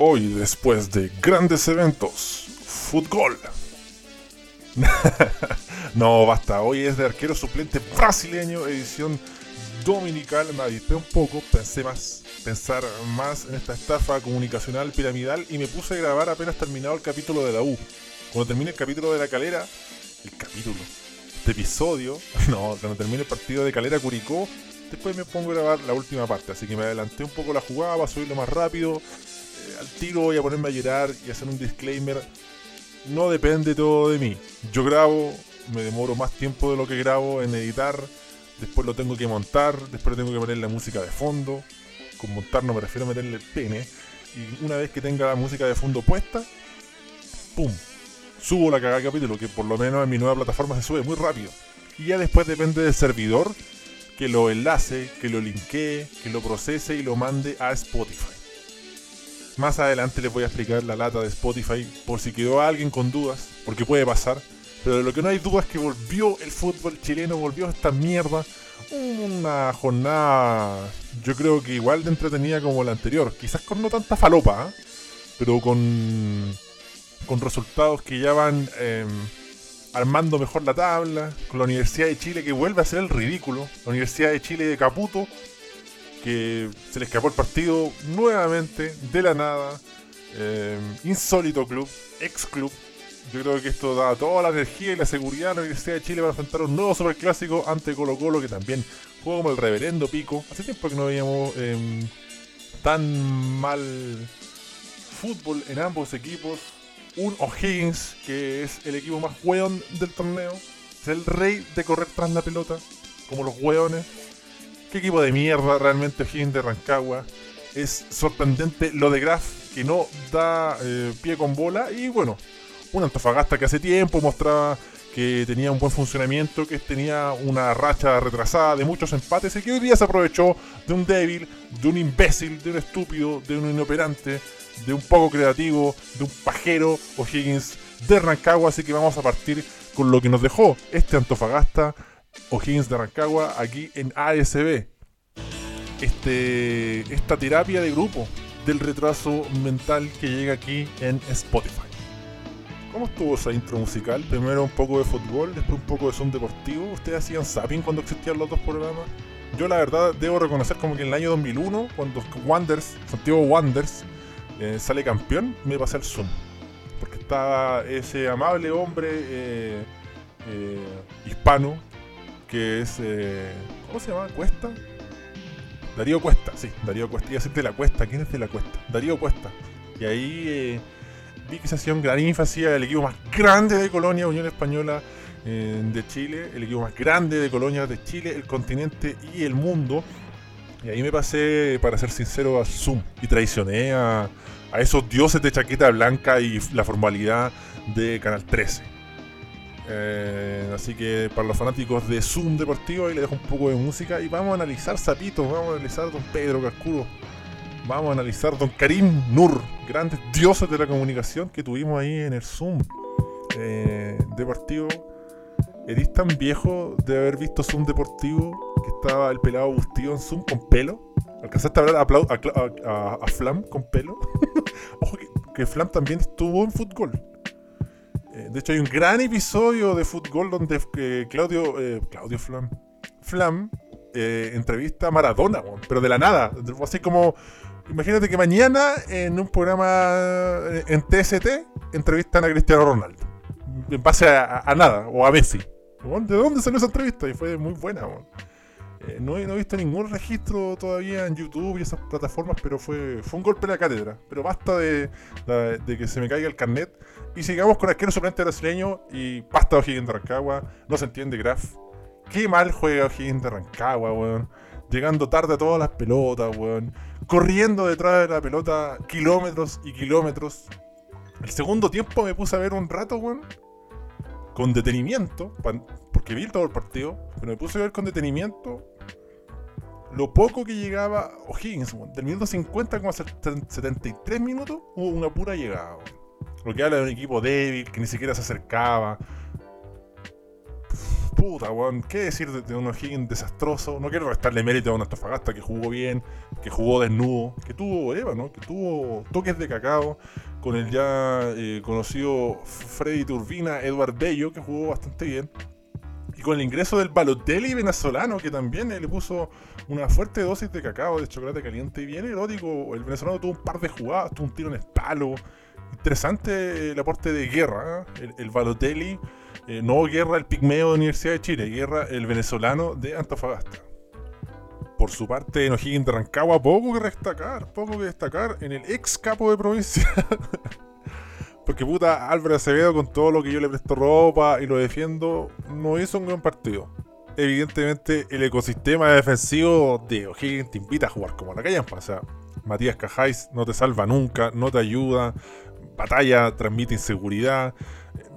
Hoy, después de grandes eventos, fútbol. no, basta. Hoy es de arquero suplente brasileño, edición dominical. Me avispé un poco, pensé más, pensar más en esta estafa comunicacional piramidal y me puse a grabar apenas terminado el capítulo de la U. Cuando termine el capítulo de la calera, el capítulo, este episodio, no, cuando termine el partido de Calera Curicó, después me pongo a grabar la última parte. Así que me adelanté un poco la jugada para subirlo más rápido al tiro voy a ponerme a llorar y hacer un disclaimer. No depende todo de mí. Yo grabo, me demoro más tiempo de lo que grabo en editar. Después lo tengo que montar, después tengo que poner la música de fondo. Con montar no me refiero a meterle el pene. Y una vez que tenga la música de fondo puesta, ¡pum! Subo la cagada capítulo, que por lo menos en mi nueva plataforma se sube muy rápido. Y ya después depende del servidor que lo enlace, que lo linkee, que lo procese y lo mande a Spotify. Más adelante les voy a explicar la lata de Spotify por si quedó alguien con dudas, porque puede pasar. Pero de lo que no hay duda es que volvió el fútbol chileno, volvió esta mierda. Una jornada, yo creo que igual de entretenida como la anterior. Quizás con no tanta falopa, ¿eh? pero con, con resultados que ya van em, armando mejor la tabla. Con la Universidad de Chile que vuelve a ser el ridículo. La Universidad de Chile de Caputo que se le escapó el partido nuevamente, de la nada. Eh, insólito club, ex club. Yo creo que esto da toda la energía y la seguridad a la Universidad de Chile para enfrentar un nuevo superclásico ante Colo Colo que también juega como el reverendo pico. Hace tiempo que no veíamos em, tan mal fútbol en ambos equipos. Un O'Higgins, que es el equipo más hueón del torneo. Es el rey de correr tras la pelota, como los hueones. Qué equipo de mierda realmente O'Higgins de Rancagua. Es sorprendente lo de Graf, que no da eh, pie con bola. Y bueno, un Antofagasta que hace tiempo mostraba que tenía un buen funcionamiento, que tenía una racha retrasada de muchos empates y que hoy día se aprovechó de un débil, de un imbécil, de un estúpido, de un inoperante, de un poco creativo, de un pajero O'Higgins de Rancagua. Así que vamos a partir con lo que nos dejó este Antofagasta O'Higgins de Rancagua aquí en ASB. Este, esta terapia de grupo del retraso mental que llega aquí en Spotify. ¿Cómo estuvo esa intro musical? Primero un poco de fútbol, después un poco de son deportivo. ¿Ustedes hacían zapping cuando existían los dos programas? Yo la verdad debo reconocer como que en el año 2001, cuando Wanders, Santiago Wanders, eh, sale campeón, me pasé al Zoom. Porque estaba ese amable hombre eh, eh, hispano que es. Eh, ¿Cómo se llama? ¿Cuesta? Darío Cuesta, sí, Darío Cuesta. Iba a de la Cuesta. ¿Quién es de la Cuesta? Darío Cuesta. Y ahí eh, vi que se hacía un gran énfasis el equipo más grande de Colonia, Unión Española eh, de Chile, el equipo más grande de Colonia de Chile, el continente y el mundo. Y ahí me pasé, para ser sincero, a Zoom y traicioné a, a esos dioses de chaqueta blanca y la formalidad de Canal 13. Eh, así que para los fanáticos de Zoom Deportivo, ahí le dejo un poco de música y vamos a analizar Zapitos, vamos a analizar a Don Pedro Cascudo, vamos a analizar Don Karim Nur, grandes dioses de la comunicación que tuvimos ahí en el Zoom eh, Deportivo. ¿Eres tan viejo de haber visto Zoom Deportivo que estaba el pelado Bustillo en Zoom con pelo? ¿Alcanzaste a hablar a, Flam con pelo? Ojo que, que Flam también estuvo en fútbol. Eh, de hecho, hay un gran episodio de Fútbol donde eh, Claudio, eh, Claudio Flam, Flam entrevista a Maradona, pero de la nada. Así como, imagínate que mañana en un programa en TST entrevistan a Cristiano Ronaldo. En base a, nada, o a Messi. ¿De dónde salió esa entrevista? Y fue muy buena. no, he, visto ningún registro todavía en YouTube y esas plataformas, pero fue, fue un golpe en la cátedra. Pero basta de, de que se me caiga el carnet y sigamos con arquero suplente brasileño y pasta O'Higgins de Rancagua. No se entiende Graf. Qué mal juega O'Higgins de Rancagua, weón. Llegando tarde a todas las pelotas, weón. Corriendo detrás de la pelota kilómetros y kilómetros. El segundo tiempo me puse a ver un rato, weón. Con detenimiento. Porque vi todo el partido. Pero me puse a ver con detenimiento lo poco que llegaba O'Higgins, weón. Del minuto 50 como a 73 minutos hubo una pura llegada, weón. Lo que habla de un equipo débil, que ni siquiera se acercaba. puta, weón, ¿qué decir de, un O'Higgins desastroso? No quiero restarle mérito a un Antofagasta que jugó bien, que jugó desnudo, que tuvo Eva, ¿no? Que tuvo toques de cacao con el ya eh, conocido Freddy Turbina, Edward Bello, que jugó bastante bien. Y con el ingreso del Balotelli venezolano, que también le puso una fuerte dosis de cacao, de chocolate caliente y bien erótico. El venezolano tuvo un par de jugadas, tuvo un tiro en espalo. Interesante el aporte de guerra. ¿eh? El, Balotelli, eh, no guerra el pigmeo de Universidad de Chile, guerra el venezolano de Antofagasta. Por su parte, en O'Higgins de Rancagua, poco que destacar, poco que destacar en el ex capo de provincia. Porque puta, Álvaro Acevedo con todo lo que yo le presto ropa y lo defiendo, no hizo un gran partido. Evidentemente el ecosistema defensivo de O'Higgins te invita a jugar como la callampa. O sea, Matías Cajáis no te salva nunca, no te ayuda. Batalla transmite inseguridad.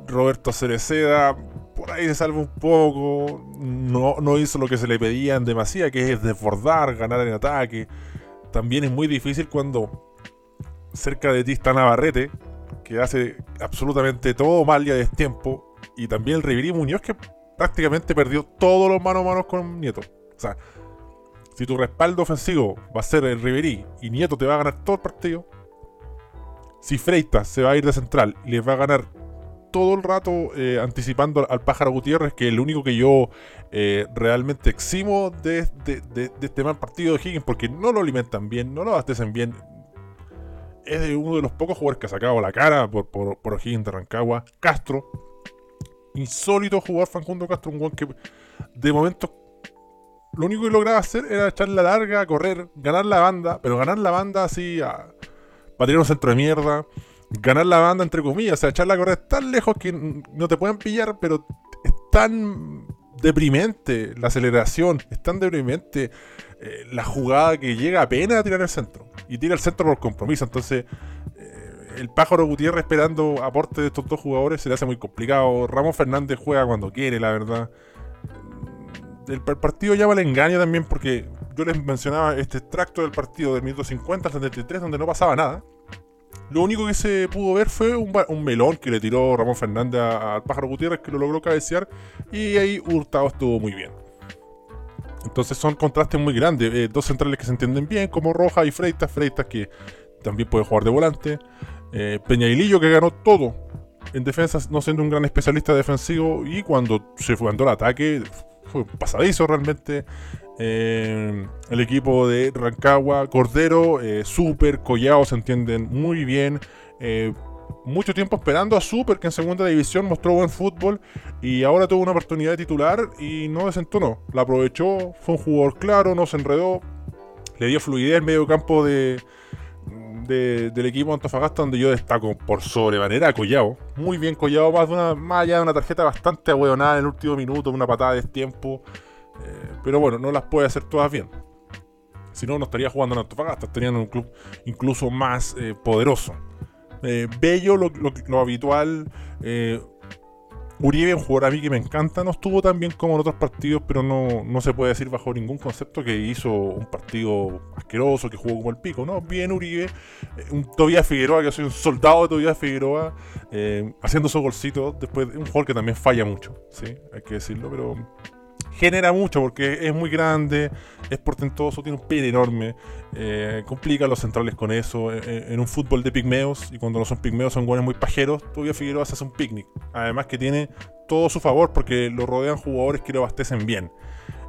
Roberto Cereceda por ahí se salva un poco. No, no hizo lo que se le pedía en demasía, que es desbordar, ganar en ataque. También es muy difícil cuando cerca de ti está Navarrete, que hace absolutamente todo mal y a destiempo. Y también el Riverí Muñoz, que prácticamente perdió todos los manos a manos con Nieto. O sea, si tu respaldo ofensivo va a ser el Riverí y Nieto te va a ganar todo el partido, si Freitas se va a ir de central y les va a ganar todo el rato eh, anticipando al pájaro Gutiérrez, que es el único que yo eh, realmente eximo de, este mal partido de Higgins, porque no lo alimentan bien, no lo abastecen bien, es uno de los pocos jugadores que ha sacado la cara por, por, por O'Higgins de Rancagua. Castro, insólito jugar Fancundo Castro, un gol que de momento lo único que lograba hacer era echar la larga, correr, ganar la banda, pero ganar la banda así a, para tirar un centro de mierda, ganar la banda entre comillas, o sea, echarla a correr tan lejos que no te pueden pillar, pero es tan deprimente la aceleración, es tan deprimente eh, la jugada que llega apenas a tirar el centro. Y tira el centro por compromiso. Entonces, eh, el pájaro Gutiérrez esperando aporte de estos dos jugadores se le hace muy complicado. Ramón Fernández juega cuando quiere, la verdad. El, partido llama el engaño también porque yo les mencionaba este extracto del partido del minuto 50 al 73 donde no pasaba nada. Lo único que se pudo ver fue un, melón que le tiró Ramón Fernández al pájaro Gutiérrez que lo logró cabecear y ahí Hurtado estuvo muy bien. Entonces son contrastes muy grandes. Eh, dos centrales que se entienden bien, como Roja y Freitas. Freitas que también puede jugar de volante. Eh, Peñailillo que ganó todo en defensa, no siendo un gran especialista defensivo. Y cuando se fue el ataque, fue pasadizo realmente. Eh, el equipo de Rancagua, Cordero, Super, Collao se entienden muy bien mucho tiempo esperando a Super, que en segunda división mostró buen fútbol y ahora tuvo una oportunidad de titular y no desentonó. La aprovechó, fue un jugador claro, no se enredó, le dio fluidez en medio campo de, del equipo Antofagasta, donde yo destaco por sobremanera a Collao. Muy bien Collao, más, de una, más allá de una tarjeta bastante ahueonada en el último minuto, una patada de tiempo. Eh, pero bueno, no las puede hacer todas bien. Si no, no estaría jugando en Antofagasta, estarían en un club incluso más eh, poderoso. Eh, bello, lo, habitual. Eh, Uribe, un jugador a mí que me encanta, no estuvo tan bien como en otros partidos, pero no, no se puede decir bajo ningún concepto que hizo un partido asqueroso, que jugó como el pico, ¿no? Bien Uribe, un Tobias Figueroa, que soy un soldado de Tobias Figueroa, haciendo su golcito, después un jugador que también falla mucho, ¿sí? Hay que decirlo, pero genera mucho porque es muy grande, es portentoso, tiene un pene enorme, eh, complica a los centrales con eso. Eh, eh, en, un fútbol de pigmeos, y cuando no son pigmeos son buenos muy pajeros, todavía Figueroa se hace un picnic. Además que tiene todo su favor porque lo rodean jugadores que lo abastecen bien.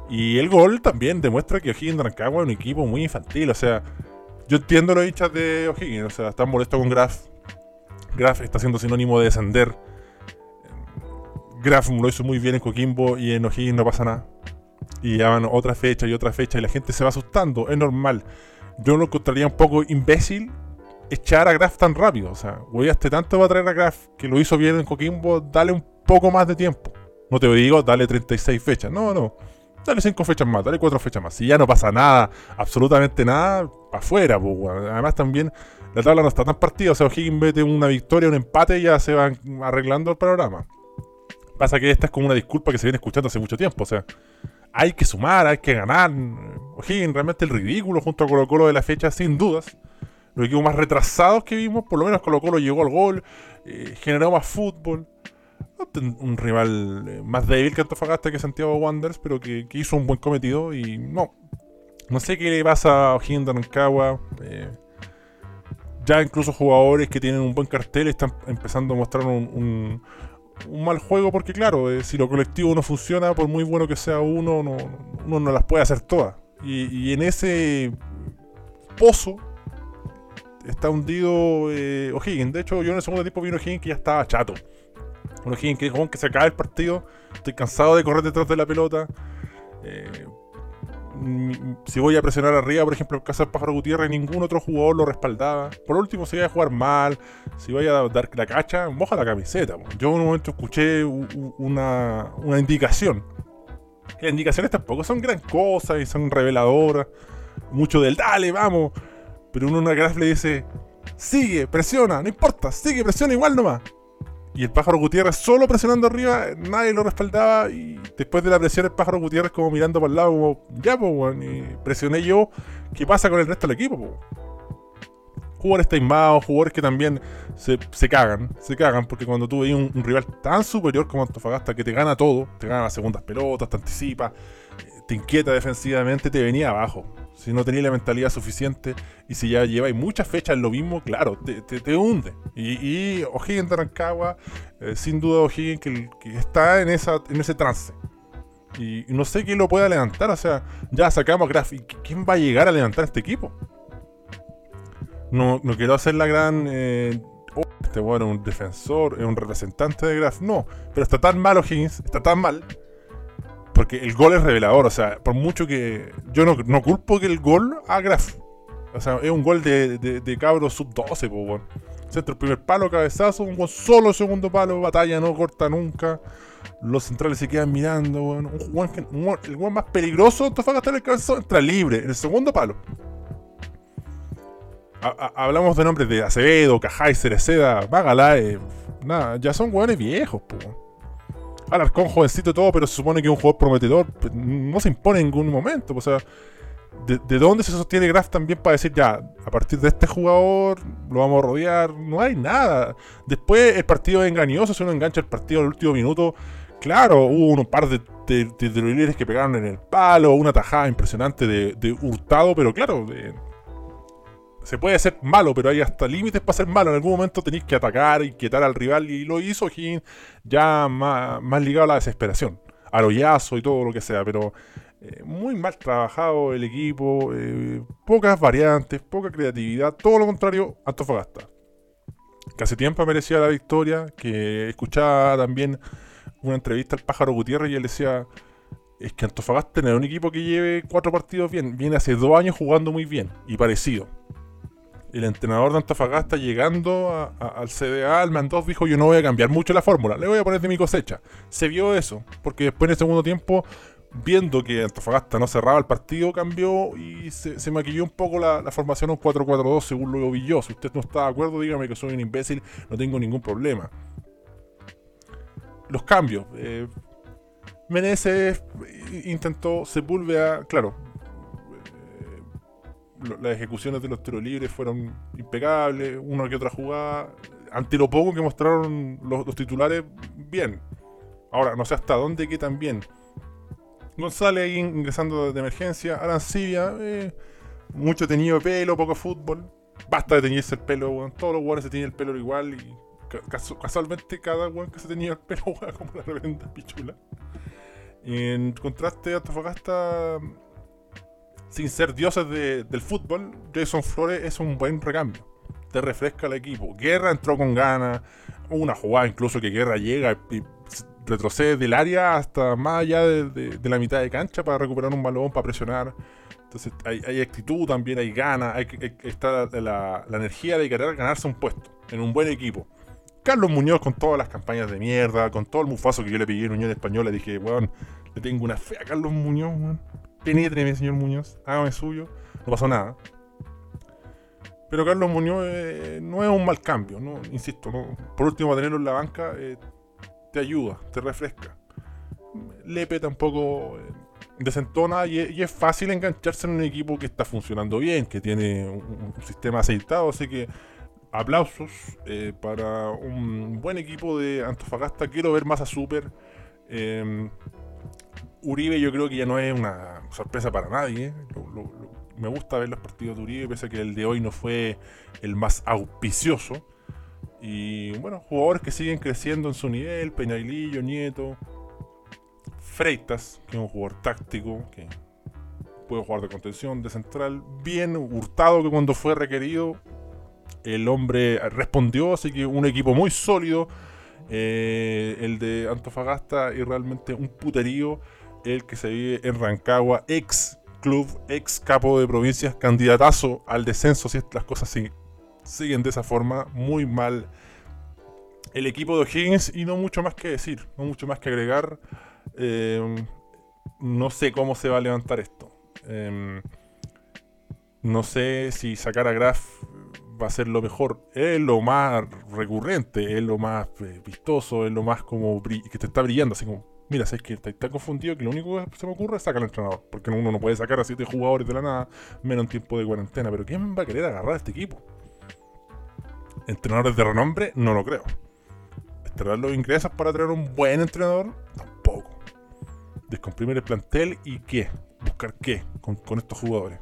Y el gol también demuestra que O'Higgins de Rancagua es un equipo muy infantil. O sea, yo entiendo los hinchas de O'Higgins, o sea, están molestos con Graf. Graf está siendo sinónimo de descender Graf lo hizo muy bien en Coquimbo y en O'Higgins no pasa nada. Y ya van otra fecha y otra fecha y la gente se va asustando, es normal. Yo lo encontraría un poco imbécil echar a Graf tan rápido. O sea, este tanto va a traer a Graf que lo hizo bien en Coquimbo, dale un poco más de tiempo. No te digo, dale 36 fechas. No, no. Dale 5 fechas más, dale 4 fechas más. Si ya no pasa nada, absolutamente nada, afuera. Pues, Además también la tabla no está tan partida. O sea, O'Higgins mete una victoria, un empate y ya se van arreglando el programa. Pasa que esta es como una disculpa que se viene escuchando hace mucho tiempo. O sea, hay que sumar, hay que ganar. O'Higgins realmente el ridículo junto a Colo Colo de la fecha, sin dudas. Los equipos más retrasados que vimos, por lo menos Colo Colo llegó al gol, eh, generó más fútbol. un rival eh, más débil que Antofagasta que Santiago Wanderers, pero que, hizo un buen cometido y no. No sé qué le pasa a O'Higgins de. Eh, ya incluso jugadores que tienen un buen cartel están empezando a mostrar un, mal juego porque claro, eh, si lo colectivo no funciona, por muy bueno que sea uno, no, uno no las puede hacer todas. Y, en ese pozo está hundido eh, O'Higgins. De hecho, yo en el segundo tiempo vi un O'Higgins que ya estaba chato. Un O'Higgins que, que se acaba el partido. Estoy cansado de correr detrás de la pelota. Eh, si voy a presionar arriba, por ejemplo, en caso del Pájaro Gutiérrez, ningún otro jugador lo respaldaba. Por último, si voy a jugar mal, si voy a dar la cacha, moja la camiseta. Yo en un momento escuché una, una indicación. Las indicaciones tampoco son gran cosa y son reveladoras. Mucho del dale, vamos. Pero uno en una graf le dice, sigue, presiona, no importa, sigue, presiona igual nomás. Y el pájaro Gutiérrez solo presionando arriba, nadie lo respaldaba. Y después de la presión, el pájaro Gutiérrez como mirando para el lado, como, ya, pues, presioné yo. ¿Qué pasa con el resto del equipo, po? Jugadores taimados, jugadores que también se, cagan, se cagan, porque cuando tú veis un, rival tan superior como Antofagasta que te gana todo, te gana las segundas pelotas, te anticipa, te inquieta defensivamente, te venía abajo si no tenéis la mentalidad suficiente y si ya lleváis muchas fechas lo mismo, claro, te, hunde. Y, y O'Higgins de Rancagua, eh, sin duda O'Higgins que, está en, esa, en ese trance. Y, no sé quién lo pueda levantar, o sea, ya sacamos a Graf. ¿Y quién va a llegar a levantar este equipo? No, no quiero hacer la gran... Eh, oh, este bueno, un defensor, es un representante de Graf. No, pero está tan mal O'Higgins, está tan mal porque el gol es revelador, o sea, por mucho que. Yo no, culpo que el gol a Graf. O sea, es un gol de, de, cabro sub-12, pues, bueno. Centro, primer palo, cabezazo, un solo, segundo palo, batalla no corta nunca. Los centrales se quedan mirando, bueno. Un, el gol más peligroso, Antofagasta en el cabezazo, entra libre, en el segundo palo. hablamos de nombres de Acevedo, Cajay, Cereceda, Magalae. Nada, ya son jugadores viejos, pues. Alarcón jovencito y todo, pero se supone que un jugador prometedor no se impone en ningún momento. Pues, o sea, de, dónde se sostiene Graf también para decir ya, a partir de este jugador lo vamos a rodear? No hay nada. Después el partido es engañoso, si uno engancha el partido al último minuto. Claro, hubo un par de, de, que pegaron en el palo, una tajada impresionante de, Hurtado, pero claro, se puede ser malo, pero hay hasta límites para ser malo. En algún momento tenéis que atacar y quitar al rival. Y lo hizo Higgins ya más, ligado a la desesperación, al hoyazo y todo lo que sea. Pero eh, muy mal trabajado el equipo, eh, pocas variantes, poca creatividad. Todo lo contrario, Antofagasta. Que hace tiempo merecía la victoria. Que escuchaba también una entrevista al pájaro Gutiérrez y él decía. Es que Antofagasta no es un equipo que lleve cuatro partidos bien. Viene hace dos años jugando muy bien y parecido el entrenador de Antofagasta llegando al CDA, al Mandos, dijo yo no voy a cambiar mucho la fórmula, le voy a poner de mi cosecha. Se vio eso, porque después en el segundo tiempo, viendo que Antofagasta no cerraba el partido, cambió y se, maquilló un poco la, formación un 4-4-2 según lo vi yo. Si usted no está de acuerdo, dígame que soy un imbécil, no tengo ningún problema. Los cambios. Eh, Meneses intentó Sepúlveda, claro, las ejecuciones de los tiros libres fueron impecables, una que otra jugada. Ante lo poco que mostraron los, titulares, bien. Ahora, no sé hasta dónde que tan bien. González ahí ingresando de emergencia. Arancibia, eh, mucho tenido de pelo, poco fútbol. Basta de teñirse el pelo, Todos los jugadores se tenían el pelo igual y casualmente cada weón que se tenía el pelo juega como la revenda pichula. En contraste, Antofagasta sin ser dioses del fútbol, Jason Flores es un buen recambio. Te refresca el equipo. Guerra entró con ganas. Una jugada incluso que Guerra llega y retrocede del área hasta más allá de, la mitad de cancha para recuperar un balón, para presionar. Entonces hay, actitud también, hay ganas, hay, está la, energía de querer ganarse un puesto en un buen equipo. Carlos Muñoz con todas las campañas de mierda, con todo el mufazo que yo le pedí en Unión Española, dije, weón, le tengo una fe a Carlos Muñoz, weón penétreme, señor Muñoz, hágame suyo, no pasó nada. Pero Carlos Muñoz eh, no es un mal cambio, ¿no? insisto, por último, tenerlo en la banca eh, te ayuda, te refresca. Lepe tampoco eh, desentona y, es fácil engancharse en un equipo que está funcionando bien, que tiene un, sistema aceitado, así que aplausos eh, para un buen equipo de Antofagasta. Quiero ver más a Super. Uribe yo creo que ya no es una sorpresa para nadie. me gusta ver los partidos de Uribe, pese a que el de hoy no fue el más auspicioso. Y bueno, jugadores que siguen creciendo en su nivel, Peñailillo, Nieto, Freitas, que es un jugador táctico, que puede jugar de contención, de central, bien hurtado que cuando fue requerido el hombre respondió, así que un equipo muy sólido, eh, el de Antofagasta y realmente un puterío, el que se vive en Rancagua, ex club, ex capo de provincias, candidatazo al descenso si las cosas siguen de esa forma, muy mal el equipo de O'Higgins y no mucho más que decir, no mucho más que agregar. Eh, no sé cómo se va a levantar esto. Eh, no sé si sacar a Graf va a ser lo mejor. Es lo más recurrente, es lo más eh, vistoso, es lo más como que te está brillando. Así como, mira, sabes que está, confundido que lo único que se me ocurre es sacar al entrenador. Porque uno no puede sacar a siete jugadores de la nada, menos en tiempo de cuarentena. Pero ¿quién va a querer agarrar a este equipo? ¿Entrenadores de renombre? No lo creo. ¿Esperar los ingresos para traer un buen entrenador? Tampoco. Descomprimir el plantel y qué? ¿Buscar qué con estos jugadores?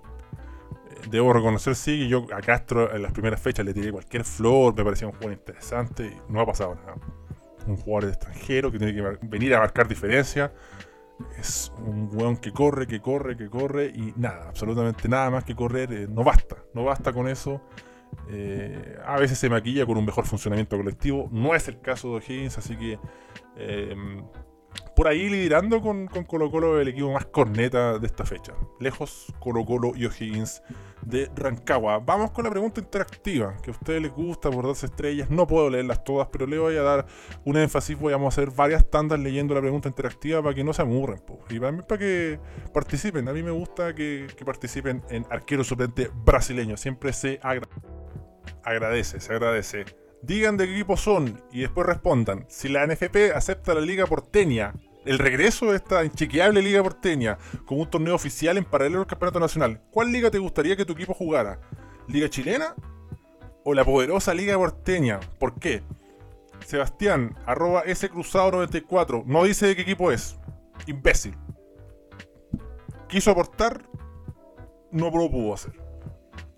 debo reconocer, sí, que yo a Castro en las primeras fechas le tiré cualquier flor, me parecía un jugador interesante y no ha pasado nada. Un jugador extranjero que tiene que venir a marcar diferencia. Es un weón que corre, que corre, que corre y nada, absolutamente nada más que correr. Eh, no basta, no basta con eso. Eh, a veces se maquilla con un mejor funcionamiento colectivo. No es el caso de O'Higgins, así que eh, por ahí liderando con, Colo Colo el equipo más corneta de esta fecha. Lejos Colo Colo y O'Higgins de Rancagua. Vamos con la pregunta interactiva, que a ustedes les gusta por dos estrellas. No puedo leerlas todas, pero le voy a dar un énfasis. Voy a hacer varias tandas leyendo la pregunta interactiva para que no se amurren. Y para, para que participen. A mí me gusta que, participen en arquero suplente brasileño. Siempre se agradece, se agradece. Digan de qué equipo son y después respondan. Si la NFP acepta la Liga Porteña, el regreso de esta inchequeable Liga Porteña como un torneo oficial en paralelo al Campeonato Nacional, ¿cuál liga te gustaría que tu equipo jugara? ¿Liga chilena o la poderosa Liga Porteña? ¿Por qué? Sebastián, arroba S Cruzado 94, no dice de qué equipo es. Imbécil. Quiso aportar, no lo pudo hacer.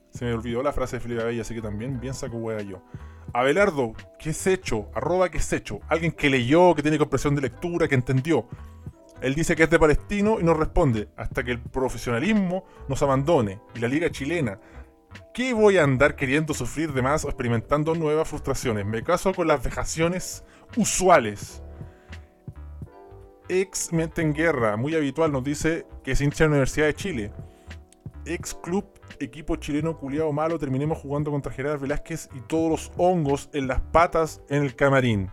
Se me olvidó la frase de Felipe Bella, así que también bien saco hueá yo. Abelardo, ¿qué es hecho? Arroba qué es hecho. Alguien que leyó, que tiene comprensión de lectura, que entendió. Él dice que es de palestino y nos responde, hasta que el profesionalismo nos abandone y la liga chilena. ¿Qué voy a andar queriendo sufrir de más o experimentando nuevas frustraciones? Me caso con las vejaciones usuales. Ex Mente en Guerra, muy habitual, nos dice que es hincha de la Universidad de Chile. Ex Club equipo chileno culiado malo terminemos jugando contra Gerard Velázquez y todos los hongos en las patas en el camarín.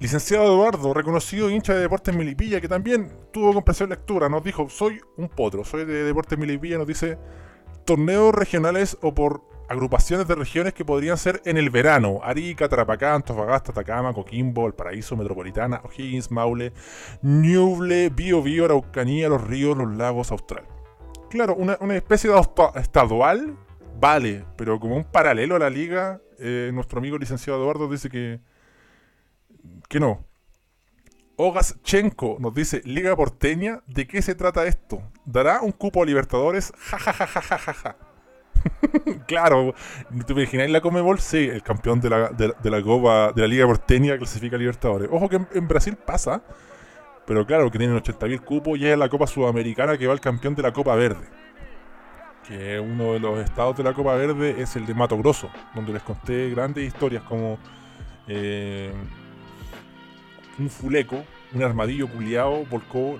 Licenciado Eduardo, reconocido hincha de Deportes Milipilla, que también tuvo comprensión lectura, nos dijo, soy un potro, soy de Deportes Milipilla, nos dice, torneos regionales o por agrupaciones de regiones que podrían ser en el verano. Arica, Tarapacá, Antofagasta, Atacama, Coquimbo, El Paraíso, Metropolitana, O'Higgins, Maule, Ñuble, Bio Bio, Araucanía, Los Ríos, Los Lagos, Austral. Claro, una, especie de estadual vale, pero como un paralelo a la liga, eh, nuestro amigo licenciado Eduardo dice que, que no. Ogaschenko nos dice, Liga Porteña, ¿de qué se trata esto? ¿Dará un cupo a Libertadores? Ja, ja, ja, ja, ja, ja, claro, ¿te imagináis la Comebol? Sí, el campeón de la, de, la Copa, de la Liga Porteña clasifica a Libertadores. Ojo que en Brasil pasa, pero claro, que tienen 80.000 cupos y es la Copa Sudamericana que va el campeón de la Copa Verde. Que uno de los estados de la Copa Verde es el de Mato Grosso, donde les conté grandes historias como eh, un fuleco, un armadillo culiado volcó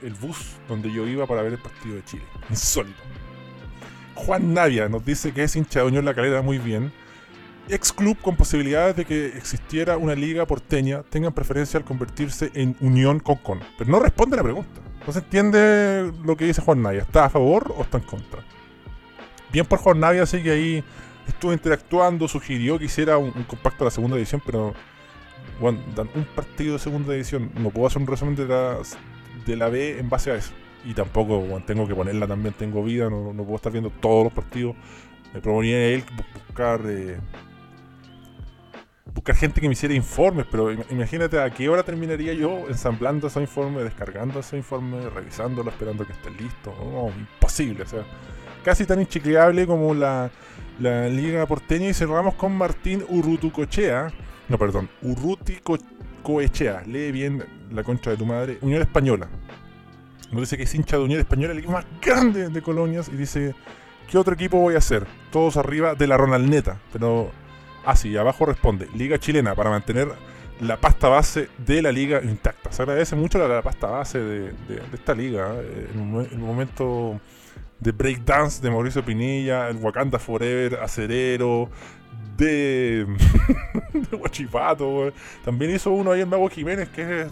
el, bus donde yo iba para ver el partido de Chile. Insólito. Juan Navia nos dice que es hincha de La Calera muy bien ex club con posibilidades de que existiera una liga porteña tengan preferencia al convertirse en unión con con. Pero no responde la pregunta. No se entiende lo que dice Juan Navia. ¿Está a favor o está en contra? Bien por Juan Navia, así que ahí estuvo interactuando, sugirió que hiciera un, compacto de la segunda edición, pero bueno, dan un partido de segunda edición. No puedo hacer un resumen de la, de la B en base a eso. Y tampoco tengo que ponerla también, tengo vida, no, no puedo estar viendo todos los partidos Me proponía él buscar eh, buscar gente que me hiciera informes, pero imagínate a qué hora terminaría yo ensamblando esos informes, descargando esos informes, revisándolo, esperando que estén listos. imposible, o sea, casi tan inchicleable como la, la Liga Porteña. Y cerramos con Martín Urrutucochea, no, perdón, Urruticoechea, lee bien la concha de tu madre, Unión Española. Nos dice que es hincha de Unión Española, el equipo más grande de colonias, y dice, ¿qué otro equipo voy a hacer? Todos arriba de la Ronaldneta, pero Ah, sí, abajo responde, Liga Chilena, para mantener la pasta base de la liga intacta. Se agradece mucho la, pasta base de, esta liga. Eh, en, un, momento de breakdance de Mauricio Pinilla, el Wakanda Forever, Acerero, de, de Guachipato. También hizo uno ahí el Mago Jiménez, que es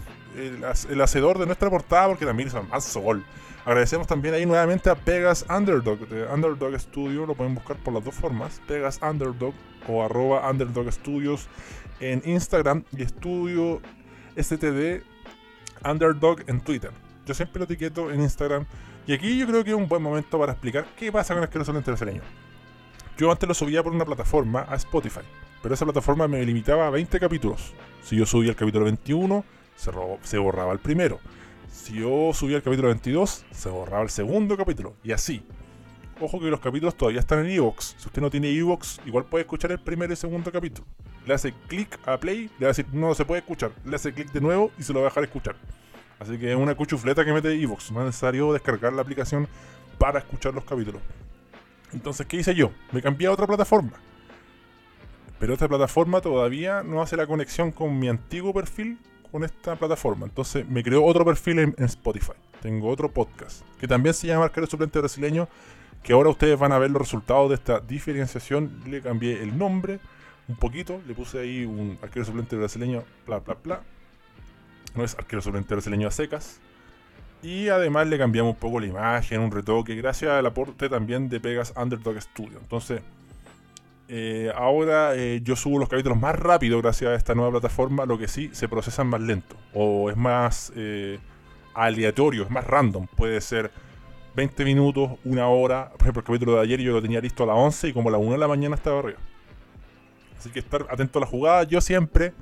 el, hacedor de nuestra portada, porque también hizo más sol. Agradecemos también ahí nuevamente a Pegas Underdog, de Underdog Studio, lo pueden buscar por las dos formas, Pegas Underdog o arroba Underdog Studios en Instagram y Estudio STD Underdog en Twitter. Yo siempre lo etiqueto en Instagram y aquí yo creo que es un buen momento para explicar qué pasa con Asqueroso Lente Brasileño. Yo antes lo subía por una plataforma a Spotify, pero esa plataforma me limitaba a 20 capítulos. Si yo subía el capítulo 21, se, se borraba el primero si yo subía el capítulo 22, se borraba el segundo capítulo. Y así. Ojo que los capítulos todavía están en Evox. Si usted no tiene Evox, igual puede escuchar el primer y segundo capítulo. Le hace clic a play, le va a decir no se puede escuchar. Le hace clic de nuevo y se lo va a dejar escuchar. Así que es una cuchufleta que mete Evox. No es necesario descargar la aplicación para escuchar los capítulos. Entonces, ¿qué hice yo? Me cambié a otra plataforma. Pero esta plataforma todavía no hace la conexión con mi antiguo perfil con esta plataforma. Entonces me creó otro perfil en, Spotify. Tengo otro podcast que también se llama Arquero Suplente Brasileño. Que ahora ustedes van a ver los resultados de esta diferenciación. Le cambié el nombre un poquito. Le puse ahí un arquero suplente brasileño, bla, bla, bla. No es arquero suplente brasileño a secas. Y además le cambiamos un poco la imagen, un retoque, gracias al aporte también de Pegas Underdog Studio. Entonces, eh, ahora eh, yo subo los capítulos más rápido gracias a esta nueva plataforma, lo que sí se procesan más lento o es más eh, aleatorio, es más random. Puede ser 20 minutos, una hora. Por ejemplo, el capítulo de ayer yo lo tenía listo a las 11 y como a las 1 de la mañana estaba arriba. Así que estar atento a la jugada. Yo siempre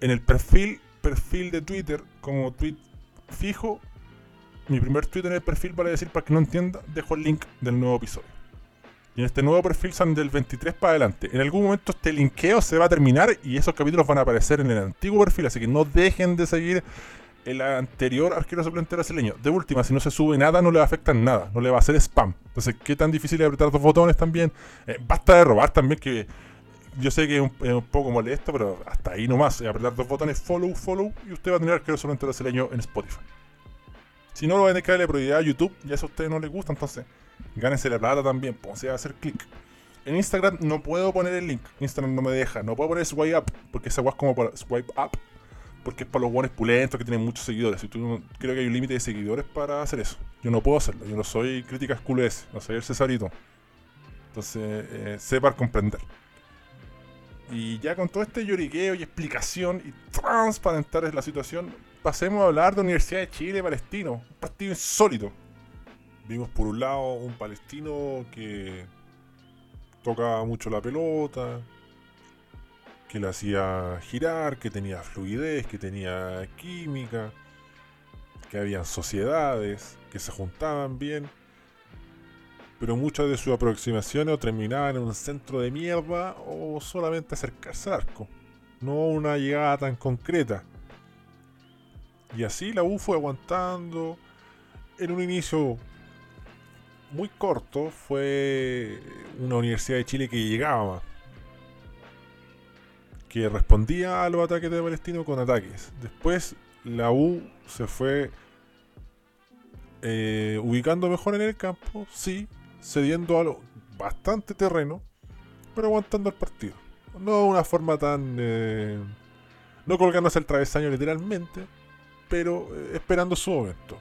en el perfil, perfil de Twitter, como tweet fijo, mi primer tweet en el perfil para decir para que no entienda, dejo el link del nuevo episodio. Y en este nuevo perfil son del 23 para adelante. En algún momento este linkeo se va a terminar y esos capítulos van a aparecer en el antiguo perfil. Así que no dejen de seguir el anterior arquero suplente brasileño. De última, si no se sube nada, no le va a afectar nada. No le va a hacer spam. Entonces, ¿qué tan difícil es apretar dos botones también? Eh, basta de robar también, que yo sé que es un, poco molesto, pero hasta ahí nomás. apretar dos botones, follow, follow, y usted va a tener arquero suplente brasileño en Spotify. Si no, lo van a dejar de prioridad a YouTube, y eso a ustedes no les gusta, entonces Gánense la plata también, pues, a hacer clic. En Instagram no puedo poner el link. Instagram no me deja. No puedo poner swipe up. Porque esa weá es como para swipe up. Porque es para los buenos pulentos que tienen muchos seguidores. Y tú, creo que hay un límite de seguidores para hacer eso. Yo no puedo hacerlo. Yo no soy críticas QLS. No soy el Cesarito. Entonces, eh, sepa comprender. Y ya con todo este lloriqueo y explicación y transparentar la situación, pasemos a hablar de Universidad de Chile Palestino. Un partido insólito. Vimos por un lado un palestino que tocaba mucho la pelota, que la hacía girar, que tenía fluidez, que tenía química, que habían sociedades, que se juntaban bien. Pero muchas de sus aproximaciones o terminaban en un centro de mierda o solamente acercarse al arco. No una llegada tan concreta. Y así la U fue aguantando. En un inicio muy corto fue una Universidad de Chile que llegaba, que respondía a los ataques de Palestino con ataques. Después la U se fue eh, ubicando mejor en el campo, sí, cediendo a bastante terreno, pero aguantando el partido. No de una forma tan... Eh, no colgándose el travesaño literalmente, pero eh, esperando su momento.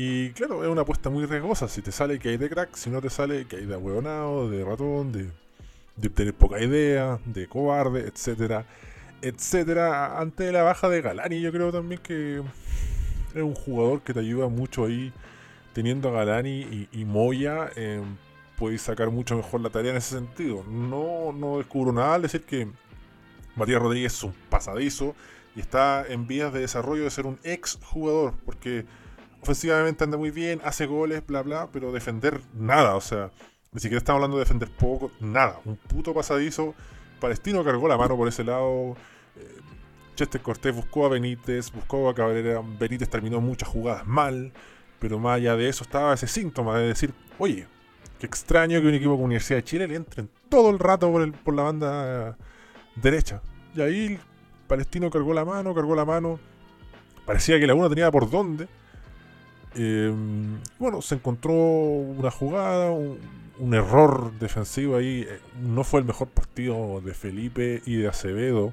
Y claro, es una apuesta muy riesgosa. Si te sale que hay de crack, si no te sale que hay de ahueonado, de ratón, de, de tener poca idea, de cobarde, etcétera, etcétera. Ante la baja de Galani, yo creo también que es un jugador que te ayuda mucho ahí, teniendo a Galani y, Moya. Em, podéis sacar mucho mejor la tarea en ese sentido. No, no descubro nada al decir que Matías Rodríguez es un pasadizo y está en vías de desarrollo de ser un ex jugador, porque ofensivamente anda muy bien, hace goles, bla, bla, pero defender nada, o sea, ni siquiera estamos hablando de defender poco, nada, un puto pasadizo. Palestino cargó la mano por ese lado. Eh, Chester Cortés buscó a Benítez, buscó a Cabrera. Benítez terminó muchas jugadas mal, pero más allá de eso estaba ese síntoma de decir, oye, qué extraño que un equipo como Universidad de Chile le entren todo el rato por, el, por la banda derecha. Y ahí Palestino cargó la mano, cargó la mano. Parecía que la una tenía por dónde. Eh, bueno, se encontró una jugada, un, error defensivo ahí. Eh, no fue el mejor partido de Felipe y de Acevedo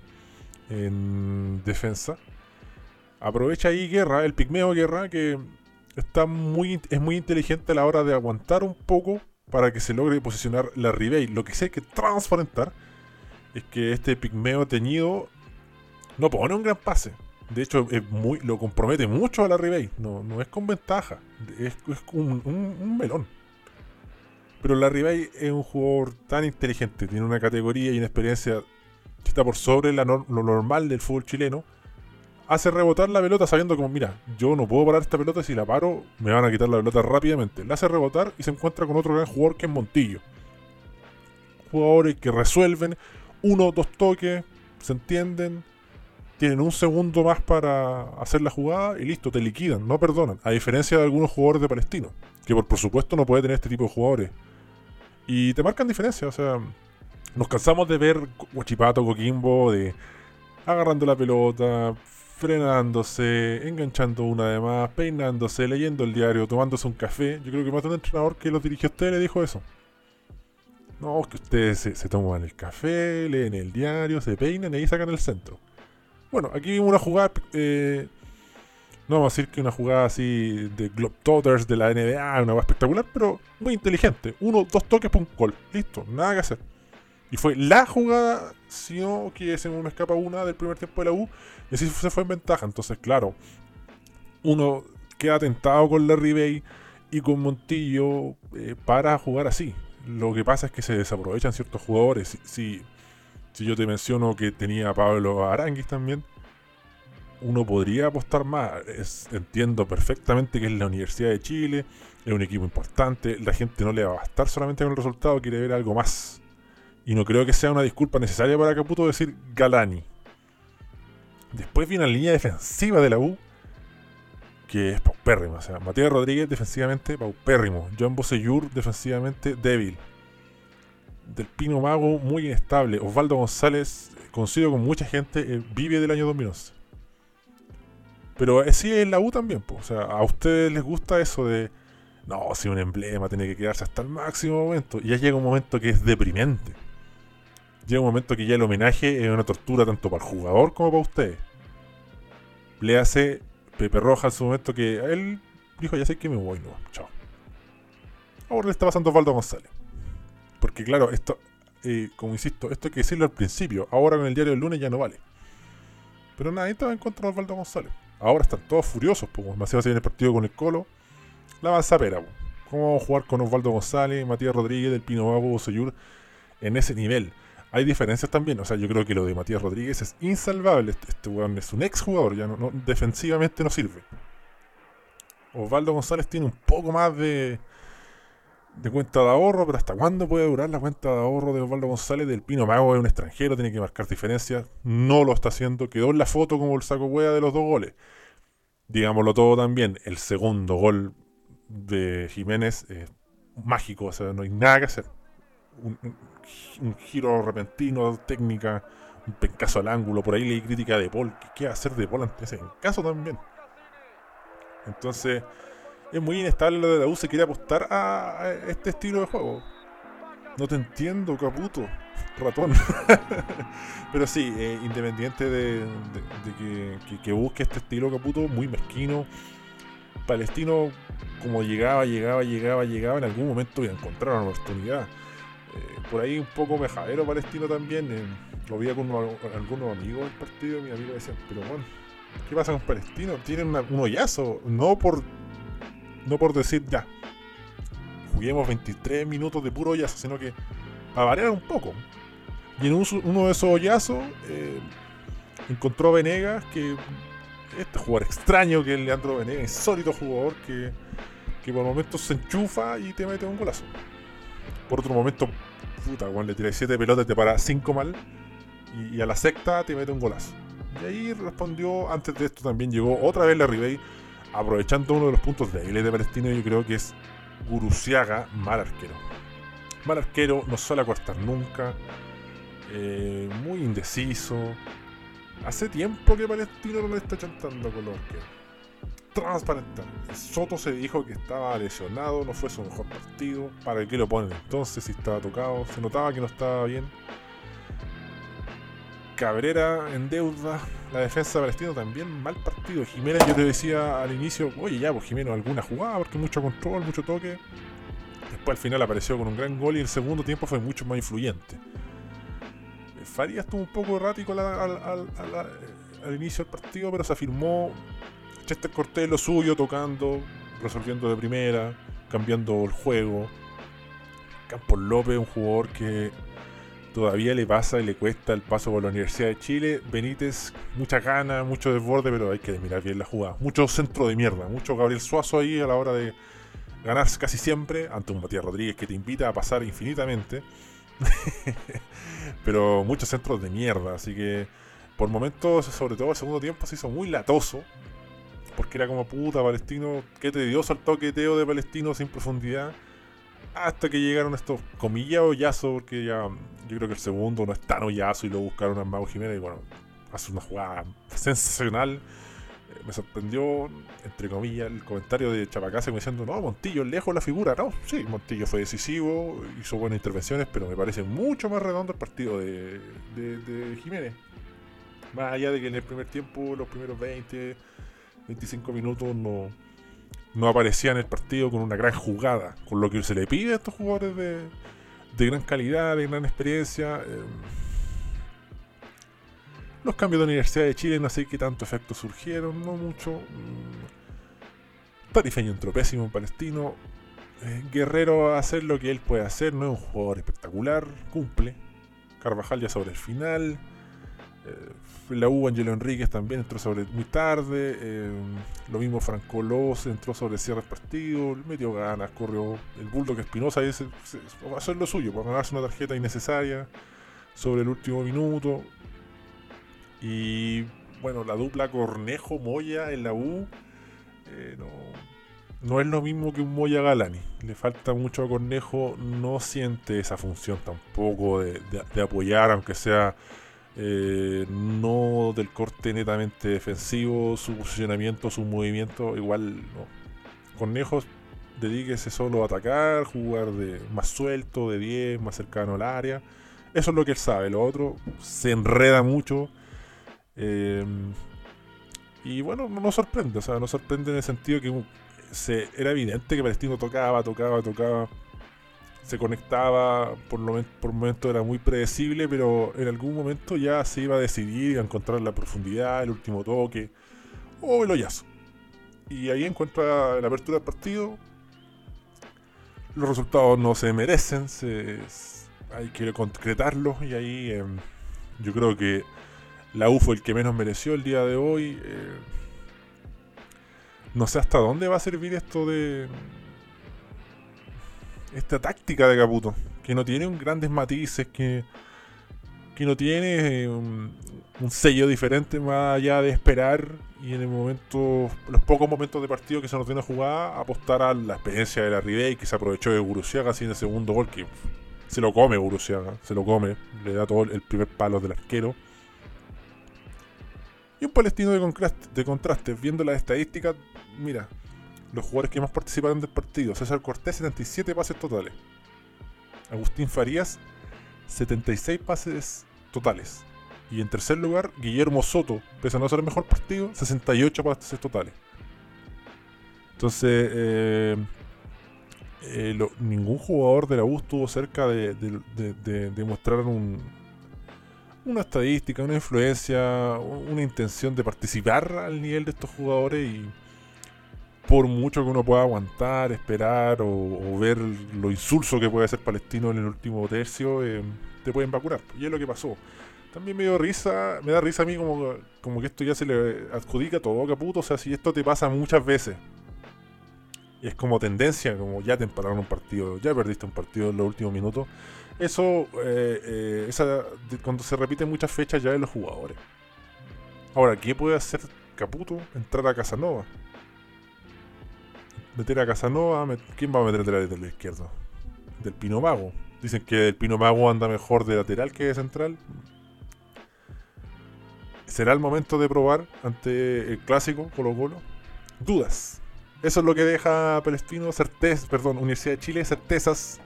en defensa. Aprovecha ahí Guerra, el pigmeo Guerra, que está muy, es muy inteligente a la hora de aguantar un poco para que se logre posicionar la Ribey. Lo que sí hay que transparentar es que este pigmeo teñido no pone un gran pase. De hecho, es muy, lo compromete mucho a la Ribey. No, no es con ventaja. Es, un, melón. Pero la Ribey es un jugador tan inteligente. Tiene una categoría y una experiencia que está por sobre lo normal del fútbol chileno. Hace rebotar la pelota sabiendo como, mira, yo no puedo parar esta pelota. Si la paro, me van a quitar la pelota rápidamente. La hace rebotar y se encuentra con otro gran jugador que es Montillo. Jugadores que resuelven uno, dos toques, se entienden, tienen un segundo más para hacer la jugada y listo, te liquidan, no perdonan. A diferencia de algunos jugadores de Palestino, que por, supuesto no puede tener este tipo de jugadores. Y te marcan diferencia, o sea, nos cansamos de ver Guachipato, Coquimbo, de agarrando la pelota, frenándose, enganchando una de más, peinándose, leyendo el diario, tomándose un café. Yo creo que más de un entrenador que los dirigió a usted le dijo eso. No, que ustedes se, se toman el café, leen el diario, se peinan y ahí sacan el centro. Bueno, aquí vimos una jugada. Eh, no vamos a decir que una jugada así de Globetrotters de la NBA, una jugada espectacular, pero muy inteligente. Uno, dos toques, pum, gol. Listo, nada que hacer. Y fue la jugada, si no, que se me escapa una del primer tiempo de la U, y así se fue en ventaja. Entonces, claro, uno queda tentado con Larry Bay y con Montillo eh, para jugar así. Lo que pasa es que se desaprovechan ciertos jugadores. si si yo te menciono que tenía a Pablo Aranguis también, uno podría apostar más. entiendo perfectamente que es la Universidad de Chile, es un equipo importante, la gente no le va a bastar solamente con el resultado, quiere ver algo más. Y no creo que sea una disculpa necesaria para Caputo decir Galani. Después viene la línea defensiva de la U, que es paupérrima. O sea, Matías Rodríguez defensivamente paupérrimo. John Boseyur defensivamente débil del Pino Mago muy inestable. Osvaldo González, conocido con mucha gente, eh, vive del año 2011. Pero así es la U también, pues. O sea, a ustedes les gusta eso de. No, si un emblema tiene que quedarse hasta el máximo momento. Y ya llega un momento que es deprimente. Llega un momento que ya el homenaje es una tortura tanto para el jugador como para ustedes. Le hace Pepe Roja en su momento que él dijo, ya sé que me voy, no, chao. Ahora le está pasando Osvaldo González. Porque claro, esto, eh, como insisto, esto hay que decirlo al principio. Ahora con el diario del lunes ya no vale. Pero nadie estaba en contra de Osvaldo González. Ahora están todos furiosos, pues demasiado se viene el partido con el Colo. La avanzapera, pues. ¿Cómo vamos a jugar con Osvaldo González, Matías Rodríguez, del Pino Bago, Soyur en ese nivel? Hay diferencias también, o sea, yo creo que lo de Matías Rodríguez es insalvable. Este, este weón es un ex jugador, ya no, defensivamente no sirve. Osvaldo González tiene un poco más de, de cuenta de ahorro, pero ¿hasta cuándo puede durar la cuenta de ahorro de Osvaldo González? Del Pino Mago es un extranjero, tiene que marcar diferencias. No lo está haciendo. Quedó en la foto como el saco hueá de los dos goles. Digámoslo todo también. El segundo gol de Jiménez es mágico, o sea, no hay nada que hacer. Un, giro repentino, técnica, un pencazo al ángulo. Por ahí leí crítica de Paul. ¿Qué, va a hacer de Paul ante ese caso también? Entonces es muy inestable lo de la U, se quiere apostar a este estilo de juego. No te entiendo, Caputo, ratón. Pero sí, eh, independiente de, que, busque este estilo Caputo, muy mezquino. Palestino, como llegaba, llegaba, llegaba, llegaba, en algún momento iba a encontrar una oportunidad. Eh, por ahí un poco mejadero palestino también. Eh, lo veía con algunos amigos del partido. Mi amigo decía, pero bueno, ¿qué pasa con Palestino? Tienen un hoyazo, no por no por decir ya. juguemos 23 minutos de puro hoyazo, sino que para variar un poco. Y en uno de esos hoyazos eh, encontró Venegas, que este jugador extraño que es Leandro Venegas, insólito jugador que, que por momentos se enchufa y te mete un golazo. Por otro momento, puta, cuando le tiras 7 pelotas te para 5 mal y, a la sexta te mete un golazo. Y ahí respondió, antes de esto también llegó otra vez la Ribey, aprovechando uno de los puntos débiles de Palestino, yo creo que es Guruciaga, mal arquero. Mal arquero, no suele acostar nunca, eh, muy indeciso. Hace tiempo que Palestino no le está chantando con los arqueros. Transparente. Soto se dijo que estaba lesionado, no fue su mejor partido. ¿Para qué lo ponen entonces si estaba tocado? Se notaba que no estaba bien. Cabrera en deuda. La defensa de Palestino también mal partido. Jiménez, yo te decía al inicio, oye, ya, pues Jiménez alguna jugada, porque mucho control, mucho toque. Después al final apareció con un gran gol y el segundo tiempo fue mucho más influyente. Farías estuvo un poco errático al, inicio del partido, pero se afirmó. Chester Cortés lo suyo, tocando, resolviendo de primera, cambiando el juego. Campos López, un jugador que todavía le pasa y le cuesta el paso por la Universidad de Chile. Benítez, mucha gana, mucho desborde, pero hay que mirar bien la jugada. Mucho centro de mierda, mucho Gabriel Suazo ahí a la hora de ganar casi siempre ante un Matías Rodríguez que te invita a pasar infinitamente. pero muchos centros de mierda, así que por momentos, sobre todo el segundo tiempo, se hizo muy latoso. Porque era como puta, Palestino, qué tedioso el toqueteo de Palestino sin profundidad hasta que llegaron estos comillas hoyazo, porque ya yo creo que el segundo no es tan hoyazo y lo buscaron a Mago Jiménez y bueno, hace una jugada sensacional. Eh, me sorprendió, entre comillas, el comentario de Chapacase diciendo, no, Montillo lejos la figura. No, sí, Montillo fue decisivo, hizo buenas intervenciones, pero me parece mucho más redondo el partido de, de Jiménez. Más allá de que en el primer tiempo, los primeros 20, 25 minutos no no aparecía en el partido con una gran jugada, con lo que se le pide a estos jugadores de, gran calidad, de gran experiencia. Eh, los cambios de Universidad de Chile no sé qué tanto efecto surgieron, no mucho. Mm, Tarifeño entró pésimo palestino. Eh, Guerrero a hacer lo que él puede hacer, no es un jugador espectacular, cumple. Carvajal ya sobre el final. Eh, la U Angelo Enríquez también entró sobre muy tarde. Eh, lo mismo Franco López entró sobre cierre del partido. Metió ganas, corrió. El Bulldog Espinosa va a hacer lo suyo, para ganarse una tarjeta innecesaria sobre el último minuto. Y bueno, la dupla Cornejo-Moya en la U eh, no, es lo mismo que un Moya Galani. Le falta mucho a Cornejo, no siente esa función tampoco de apoyar, aunque sea eh, no del corte netamente defensivo, su posicionamiento, su movimiento, igual no. Conejos, dedíquese solo a atacar, jugar de más suelto, de 10, más cercano al área. Eso es lo que él sabe. Lo otro se enreda mucho. Eh, y bueno, no sorprende. O sea, nos sorprende en el sentido que se, era evidente que Palestino tocaba, tocaba, tocaba se conectaba, por, lo, por momento era muy predecible, pero en algún momento ya se iba a decidir a encontrar la profundidad, el último toque o el hoyazo. Y ahí encuentra la apertura del partido. Los resultados no se merecen, hay que concretarlos y ahí em, yo creo que la U fue el que menos mereció el día de hoy. Eh, no sé hasta dónde va a servir esto de, esta táctica de Caputo, que no tiene un grandes matices, que, que no tiene eh, un, sello diferente más allá de esperar y en el momento, los pocos momentos de partido que se nos tiene jugada, apostar a la experiencia de la Ribey que se aprovechó de Guruciaga así en el segundo gol, que se lo come Guruciaga, se lo come, le da todo el primer palo del arquero. Y un palestino de contraste, de contraste viendo las estadísticas, mira, los jugadores que más participaron del partido. César Cortés, 77 pases totales. Agustín Farías, 76 pases totales. Y en tercer lugar, Guillermo Soto, pese a no ser el mejor partido, 68 pases totales. Entonces, eh, eh, ningún jugador de la U estuvo cerca de, demostrar una estadística, una influencia, una intención de participar al nivel de estos jugadores y por mucho que uno pueda aguantar, esperar o, ver lo insulso que puede ser Palestino en el último tercio, eh, te pueden vacunar. Y es lo que pasó. También me dio risa, me da risa a mí como, como que esto ya se le adjudica todo Caputo. O sea, si esto te pasa muchas veces, es como tendencia, como ya te empataron un partido, ya perdiste un partido en los últimos minutos, eso, eh, eh, esa, cuando se repiten muchas fechas ya en los jugadores. Ahora, ¿qué puede hacer Caputo? Entrar a Casanova meter a Casanova. ¿Quién va a meter el lateral izquierdo? Del Pino Mago. Dicen que el Pino Mago anda mejor de lateral que de central. ¿Será el momento de probar ante el clásico Colo Colo? Dudas. Eso es lo que deja Palestino, certezas, perdón, Universidad de Chile, certezas,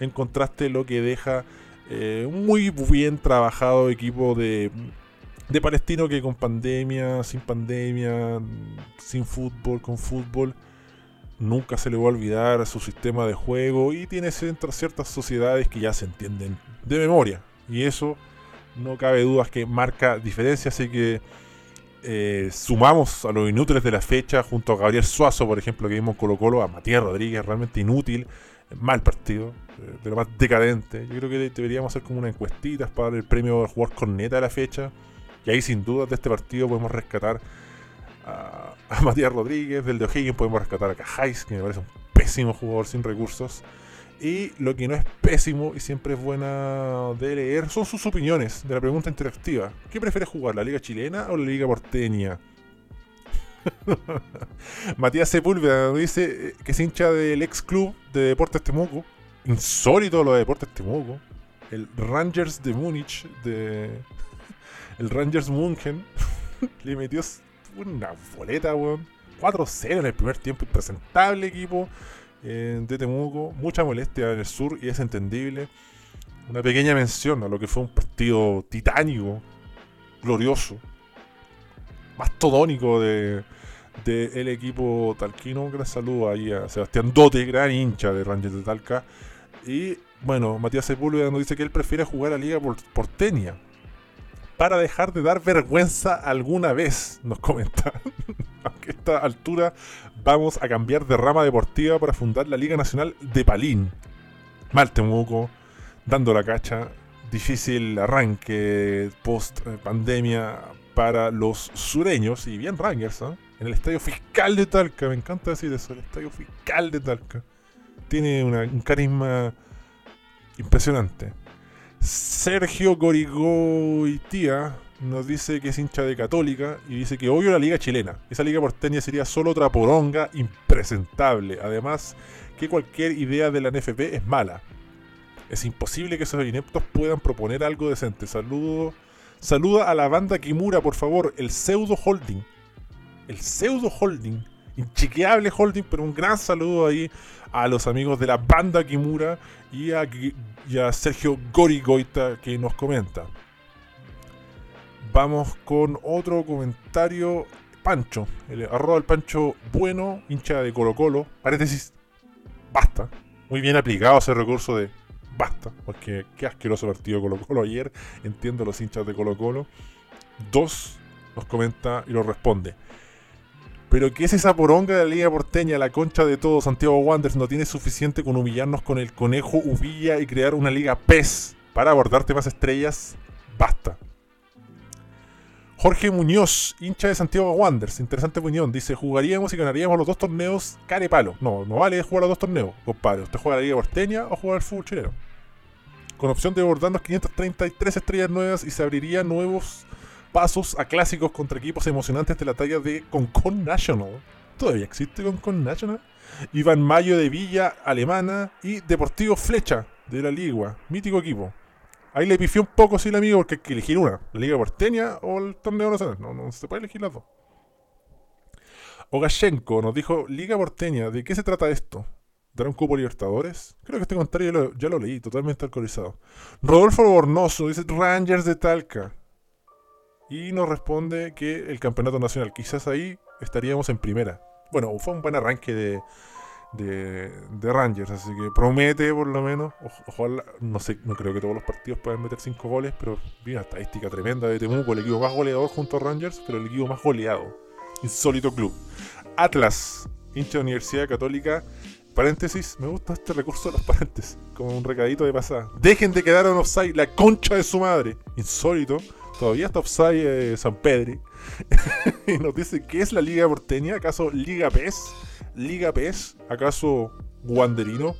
en contraste lo que deja eh, muy bien trabajado equipo de, de Palestino que con pandemia, sin pandemia, sin fútbol, con fútbol, nunca se le va a olvidar su sistema de juego y tiene ciertas sociedades que ya se entienden de memoria. Y eso no cabe dudas que marca diferencia, así que eh, sumamos a los inútiles de la fecha junto a Gabriel Suazo, por ejemplo, que vimos Colo Colo, a Matías Rodríguez, realmente inútil, mal partido, eh, de lo más decadente. Yo creo que deberíamos hacer como una encuestita para dar el premio al jugador corneta de la fecha. Y ahí sin duda de este partido podemos rescatar a, Matías Rodríguez, del de O'Higgins podemos rescatar a Cajáis, que me parece un pésimo jugador sin recursos. Y lo que no es pésimo y siempre es buena de leer son sus opiniones de la pregunta interactiva. ¿Qué prefieres jugar, la Liga Chilena o la Liga Porteña? Matías Sepúlveda dice eh, que es hincha del ex club de Deportes Temuco. Insólito lo de Deportes Temuco. El Rangers de Múnich, de. El Rangers München, le metió una boleta, weón. 4-0 en el primer tiempo, impresentable equipo eh, de Temuco. Mucha molestia en el sur y es entendible. Una pequeña mención a lo que fue un partido titánico, glorioso, mastodónico de, de el equipo talquino. Un gran saludo ahí a Sebastián Dote, gran hincha de Rangers de Talca. Y bueno, Matías Sepúlveda nos dice que él prefiere jugar a Liga por, porteña para dejar de dar vergüenza alguna vez, nos comenta. a esta altura vamos a cambiar de rama deportiva para fundar la Liga Nacional de Palín. Mal Temuco, dando la cacha, difícil arranque post pandemia para los sureños y bien Rangers, ¿eh? en el estadio fiscal de Talca, me encanta decir eso, el estadio fiscal de Talca. Tiene un carisma impresionante. Sergio Gorigoitía nos dice que es hincha de Católica y dice que obvio la liga chilena. Esa liga porteña sería solo otra poronga impresentable. Además, que cualquier idea de la NFP es mala. Es imposible que esos ineptos puedan proponer algo decente. Saludo, saluda a la banda Kimura, por favor. El pseudo holding. El pseudo holding. Inchequeable holding, pero un gran saludo ahí a los amigos de la banda Kimura y a Sergio Gorigoita que nos comenta. Vamos con otro comentario. Pancho, el arroba del Pancho bueno, hincha de Colo Colo. Paréntesis, basta. Muy bien aplicado ese recurso de basta, porque qué asqueroso partido Colo Colo ayer. Entiendo los hinchas de Colo Colo. Dos nos comenta y lo responde. Pero ¿qué es esa poronga de la Liga Porteña? La concha de todo, Santiago Wanderers no tiene suficiente con humillarnos con el conejo Uvilla y crear una liga PES para abordarte más estrellas. Basta. Jorge Muñoz, hincha de Santiago Wanderers, interesante opinión. Dice, jugaríamos y ganaríamos los dos torneos care palo. No, no vale jugar los dos torneos, compadre. Usted juega la Liga Porteña o juega el fútbol chileno. Con opción de abordarnos 533 estrellas nuevas y se abrirían nuevos pasos a clásicos contra equipos emocionantes de la talla de Concon National. ¿Todavía existe Concon National? Iván Mayo de Villa Alemana y Deportivo Flecha de la Liga, mítico equipo. Ahí le pifió un poco, sí, el amigo, porque hay que elegir una: la Liga Porteña o el torneo nacional. No, no se puede elegir las dos. Ogashenko nos dijo: Liga Porteña, ¿de qué se trata esto? ¿Dará un cupo Libertadores? Creo que este comentario ya lo, ya lo leí, totalmente alcoholizado. Rodolfo Bornoso dice: Rangers de Talca. Y nos responde que el campeonato nacional, quizás ahí estaríamos en primera. Bueno, fue un buen arranque de, de, Rangers, así que promete por lo menos. ojalá, no sé, no creo que todos los partidos puedan meter 5 goles, pero vi una estadística tremenda de Temuco, el equipo más goleador junto a Rangers, pero el equipo más goleado. Insólito club. Atlas hincha de Universidad Católica. Paréntesis, me gusta este recurso de los paréntesis, como un recadito de pasada. Dejen de quedar en offside, la concha de su madre. Insólito, todavía está offside eh, San Pedri. y nos dice, ¿qué es la Liga Porteña? ¿Acaso Liga PES? ¿Liga PES? ¿Acaso Wanderino?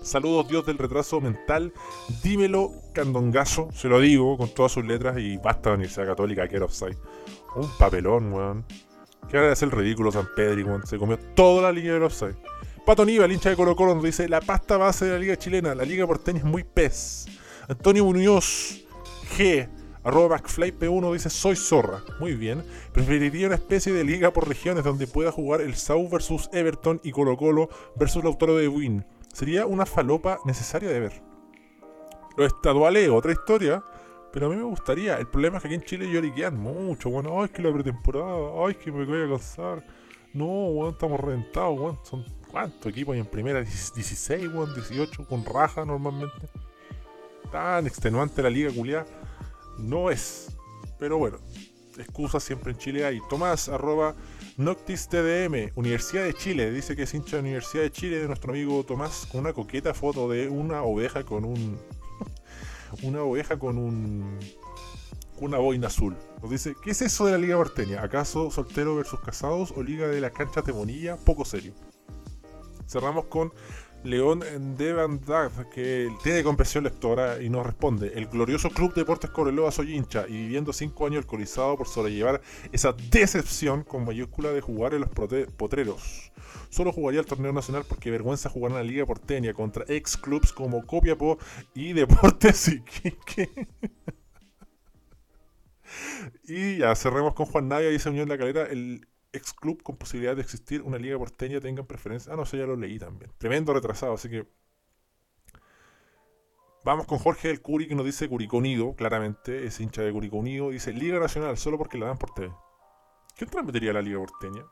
Saludos, Dios del retraso mental. Dímelo, candongazo. Se lo digo con todas sus letras y basta la Universidad Católica que era offside. Un papelón, weón. Que ahora es el ridículo San Pedri, weón. Se comió toda la línea del offside. Pato Niva, hincha de Colo Colo, nos dice: La pasta base de la liga chilena. La liga porteña es muy pez. Antonio Muñoz, G. Arroba McFlyP1 dice: Soy zorra. Muy bien. Preferiría una especie de liga por regiones donde pueda jugar el Sau versus Everton y Colo Colo versus Lautaro de Win sería una falopa necesaria de ver. Lo estaduales otra historia, pero a mí me gustaría. El problema es que aquí en Chile lloriquean mucho, bueno, ay, es que la pretemporada, ay, que me voy a cansar. No, bueno, estamos reventados, bueno, son cuántos equipos hay en primera, 16, bueno, 18, con raja normalmente. Tan extenuante la liga culiada. No es. Pero bueno, excusas siempre en Chile hay. Tomás, arroba Noctis TDM, Universidad de Chile, dice que es hincha de Universidad de Chile de nuestro amigo Tomás, con una coqueta foto de una oveja con un. una oveja con un. una boina azul. Nos dice, ¿qué es eso de la Liga Porteña? ¿Acaso soltero versus casados o Liga de las canchas de Monilla? Poco serio. Cerramos con León Devandag, que tiene compresión lectora y nos responde: El glorioso Club Deportes Correloa soy hincha y viviendo cinco años alcoholizado por sobrellevar esa decepción con mayúscula de jugar en los potreros. Solo jugaría el torneo nacional porque vergüenza jugar en la Liga Porteña contra ex clubs como Copiapó y Deportes Iquique. y ya cerremos con Juan Navia, dice Unión La Calera, el ex club con posibilidad de existir una liga porteña tengan preferencia. Ah, no sé, ya lo leí también. Tremendo retrasado, así que. Vamos con Jorge del Curi que nos dice Curicó Unido, claramente, es hincha de Curicó Unido. Dice Liga Nacional solo porque la dan por TV. ¿Quién transmitiría la Liga Porteña?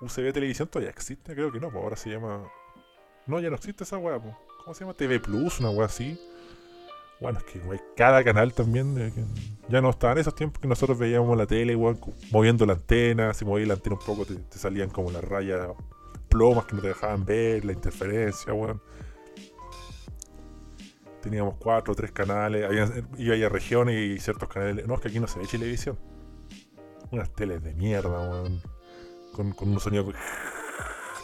¿UCB Televisión todavía existe? Creo que no, pues ahora se llama. No, ya no existe esa weá, pues. ¿Cómo se llama? TV Plus, una weá así. Bueno, es que cada canal también. Eh, ya no estaban esos tiempos que nosotros veíamos la tele, moviendo la antena. Si movías la antena un poco, te, salían como las rayas plomas que no te dejaban ver, la interferencia, weón. Teníamos cuatro o tres canales. Había, iba a regiones y ciertos canales. No, es que aquí no se ve televisión. Unas teles de mierda, weón. Con, con un sonido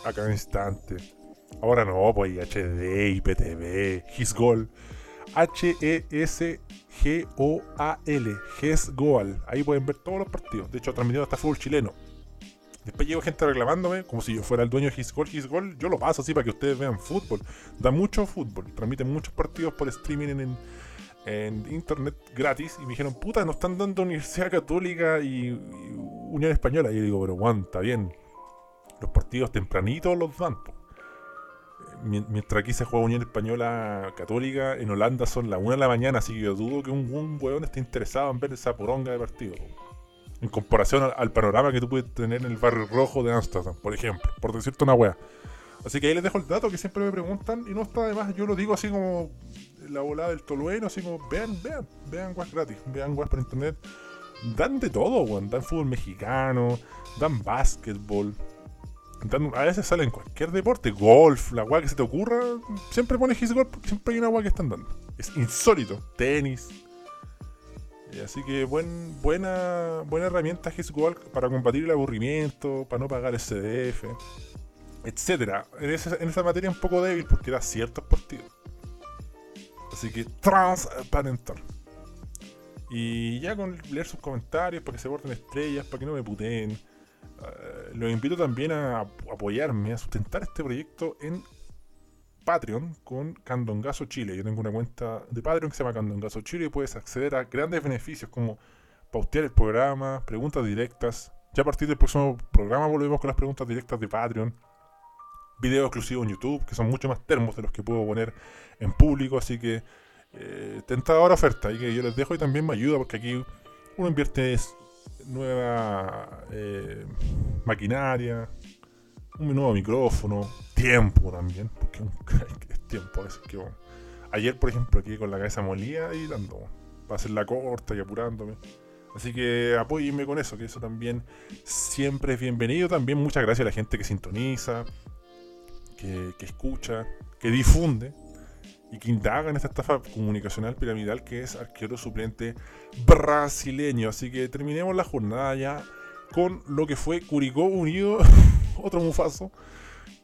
a cada instante. Ahora no, pues HD, IPTV, His Goal. H-E-S-G-O-A-L, Goal. Ahí pueden ver todos los partidos. De hecho, transmitiendo hasta fútbol chileno. Después llegó gente reclamándome, como si yo fuera el dueño de His Goal, His Goal. Yo lo paso así para que ustedes vean fútbol. Da mucho fútbol. Transmiten muchos partidos por streaming en, internet gratis. Y me dijeron, puta, nos están dando Universidad Católica y, Unión Española. Y yo digo, pero aguanta bien. Los partidos tempranitos los dan, mientras aquí se juega Unión Española Católica, en Holanda son las 1 de la mañana, así que yo dudo que un, un weón esté interesado en ver esa poronga de partido. En comparación al, panorama que tú puedes tener en el barrio rojo de Amsterdam, por ejemplo, por decirte una wea. Así que ahí les dejo el dato que siempre me preguntan y no está además, yo lo digo así como la volada del tolueno, así como vean, vean, vean weas gratis, vean weas por internet. Dan de todo, weón. Dan fútbol mexicano, dan básquetbol, a veces sale en cualquier deporte, golf, la weá que se te ocurra, siempre pones his golf siempre hay una weá que están dando. Es insólito. Tenis. así que buen, buena, buena herramienta his golf para combatir el aburrimiento, para no pagar el CDF, etcétera. En esa, en esa materia un poco débil porque da ciertos partidos. Así que transparentar. Y ya con leer sus comentarios para que se borden estrellas, para que no me puteen eh, los invito también a apoyarme, a sustentar este proyecto en Patreon con Candongazo Chile. Yo tengo una cuenta de Patreon que se llama Candongazo Chile y puedes acceder a grandes beneficios como pautear el programa, preguntas directas. Ya a partir del próximo programa volvemos con las preguntas directas de Patreon. Videos exclusivos en YouTube, que son mucho más termos de los que puedo poner en público. Así que eh, tentadora oferta y que yo les dejo y también me ayuda porque aquí uno invierte nueva eh, maquinaria, un nuevo micrófono, tiempo también, porque es tiempo a que Ayer, por ejemplo, aquí con la cabeza molida y dando, para hacer la corta y apurándome. Así que apóyenme con eso, que eso también siempre es bienvenido. También muchas gracias a la gente que sintoniza, que, escucha, que difunde y que indaga en esta estafa comunicacional piramidal que es arquero suplente brasileño. Así que terminemos la jornada ya con lo que fue Curicó Unido, otro mufazo,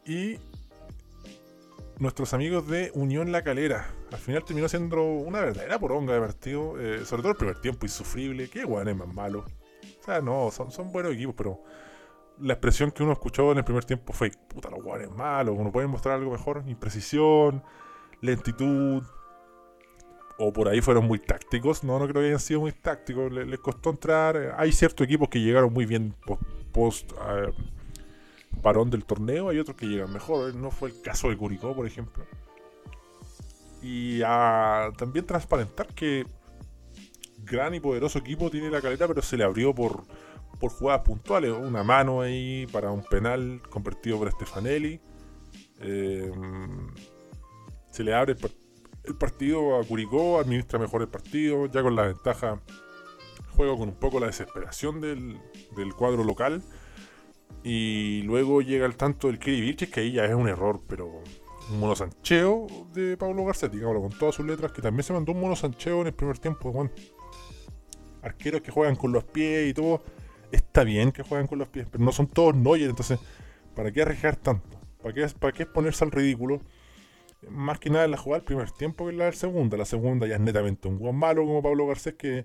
y nuestros amigos de Unión La Calera. Al final terminó siendo una verdadera poronga de partido, eh, sobre todo el primer tiempo, insufrible. Qué es más malo. O sea, no, son, son buenos equipos, pero la expresión que uno escuchó en el primer tiempo fue: puta, los guanes malos, uno puede mostrar algo mejor, imprecisión, lentitud. O por ahí fueron muy tácticos. No, no creo que hayan sido muy tácticos. Les, costó entrar. Hay ciertos equipos que llegaron muy bien post. Eh, parón del torneo, hay otros que llegan mejor. No fue el caso de Curicó, por ejemplo. Y también transparentar que gran y poderoso equipo tiene la caleta, pero se le abrió por, por jugadas puntuales. Una mano ahí para un penal convertido por Stefanelli. Eh, se le abre el, partido a Curicó, administra mejor el partido, ya con la ventaja. Juega con un poco la desesperación del, del cuadro local y luego llega el tanto del Kiri que ahí ya es un error, pero un monosancheo de Pablo Garcetti, con todas sus letras, que también se mandó un monosancheo en el primer tiempo, Juan. Arqueros que juegan con los pies y todo. Está bien que juegan con los pies, pero no son todos Neuer, entonces, ¿para qué arriesgar tanto? ¿Para qué, ¿Para qué exponerse al ridículo? Más que nada en la jugada del primer tiempo que en la del segunda. La segunda ya es netamente un buen malo como Pablo Garcés que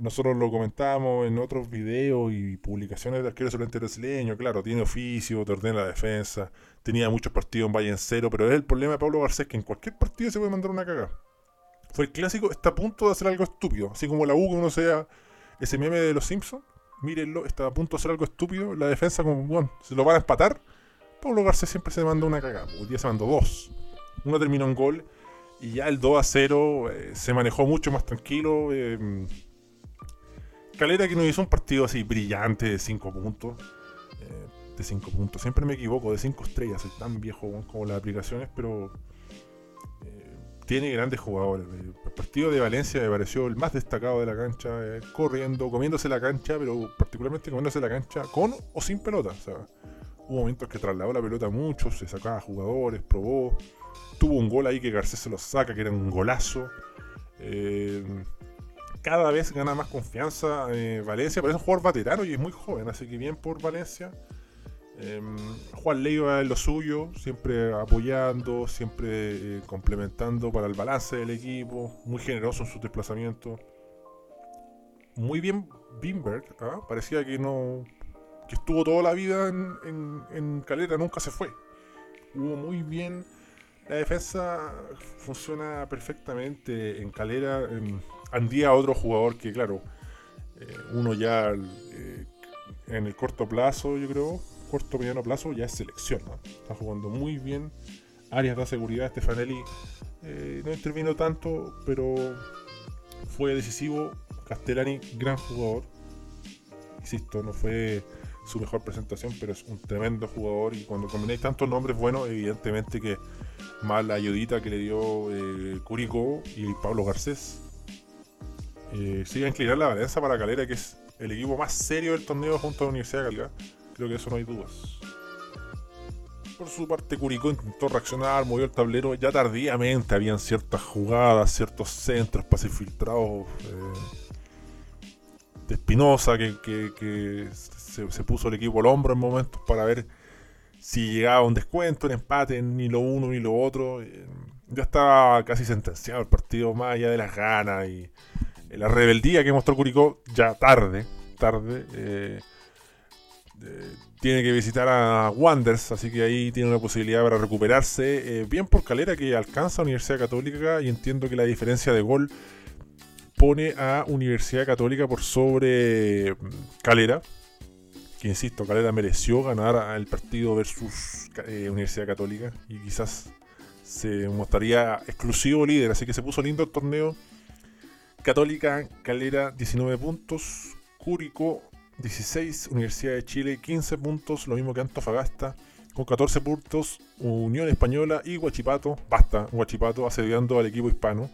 nosotros lo comentábamos en otros videos y publicaciones de arquero suplente brasileño, claro, tiene oficio, te ordena la defensa, tenía muchos partidos en Valle en cero, pero es el problema de Pablo Garcés que en cualquier partido se puede mandar una cagada. Fue el clásico, está a punto de hacer algo estúpido, así como la U que uno sea ese meme de los Simpsons, mírenlo, está a punto de hacer algo estúpido, la defensa como, bueno, se lo van a empatar, Pablo Garcés siempre se mandó una cagada, hoy día se mandó dos. Uno terminó en gol y ya el 2 a 0 eh, se manejó mucho más tranquilo. Eh, Calera que nos hizo un partido así brillante de 5 puntos. Eh, de 5 puntos. Siempre me equivoco, de 5 estrellas. Soy tan viejo como las aplicaciones, pero eh, tiene grandes jugadores. El partido de Valencia me pareció el más destacado de la cancha, corriendo, comiéndose la cancha, pero particularmente comiéndose la cancha con o sin pelota. O sea, hubo momentos que trasladó la pelota mucho, se sacaba jugadores, probó. Tuvo un gol ahí que Garcés se lo saca, que era un golazo. Eh, cada vez gana más confianza eh, Valencia, pero es un jugador veterano y es muy joven, así que bien por Valencia. Em, Juan Leiva es lo suyo, siempre apoyando, siempre eh, complementando para el balance del equipo, muy generoso en sus desplazamientos. Muy bien Bimberg, ¿ah? parecía que no que estuvo toda la vida en, en Calera, nunca se fue. Hubo muy bien la defensa funciona perfectamente en Calera. Andía otro jugador que, claro, eh, uno ya eh, en el corto plazo, yo creo, corto mediano plazo, ya es selección. Está jugando muy bien. Áreas de seguridad, Stefanelli eh, no intervino tanto, pero fue decisivo. Castellani, gran jugador. Insisto, no fue su mejor presentación, pero es un tremendo jugador. Y cuando combináis tantos nombres buenos, evidentemente que más la ayudita que le dio eh, Curico y Pablo Garcés. Eh, sigue a inclinar la balanza para Calera, que es el equipo más serio del torneo junto a la Universidad de Calgary. Creo que eso no hay dudas. Por su parte, Curicó intentó reaccionar, movió el tablero. Ya tardíamente habían ciertas jugadas, ciertos centros, pases filtrados eh, de Espinosa, que, se, puso el equipo al hombro en momentos para ver si llegaba un descuento, un empate, ni lo uno ni lo otro. Eh, ya estaba casi sentenciado el partido, más allá de las ganas y eh, la rebeldía que mostró Curicó ya tarde, tarde. Eh, tiene que visitar a Wanders, así que ahí tiene una posibilidad para recuperarse. bien por Calera que alcanza a Universidad Católica y entiendo que la diferencia de gol pone a Universidad Católica por sobre mm, Calera que insisto, Calera mereció ganar el partido versus eh, Universidad Católica y quizás se mostraría exclusivo líder, así que se puso lindo el torneo. Católica, Calera 19 puntos, Cúrico 16, Universidad de Chile 15 puntos, lo mismo que Antofagasta con 14 puntos, Unión Española y Huachipato, basta, Huachipato asediando al equipo hispano.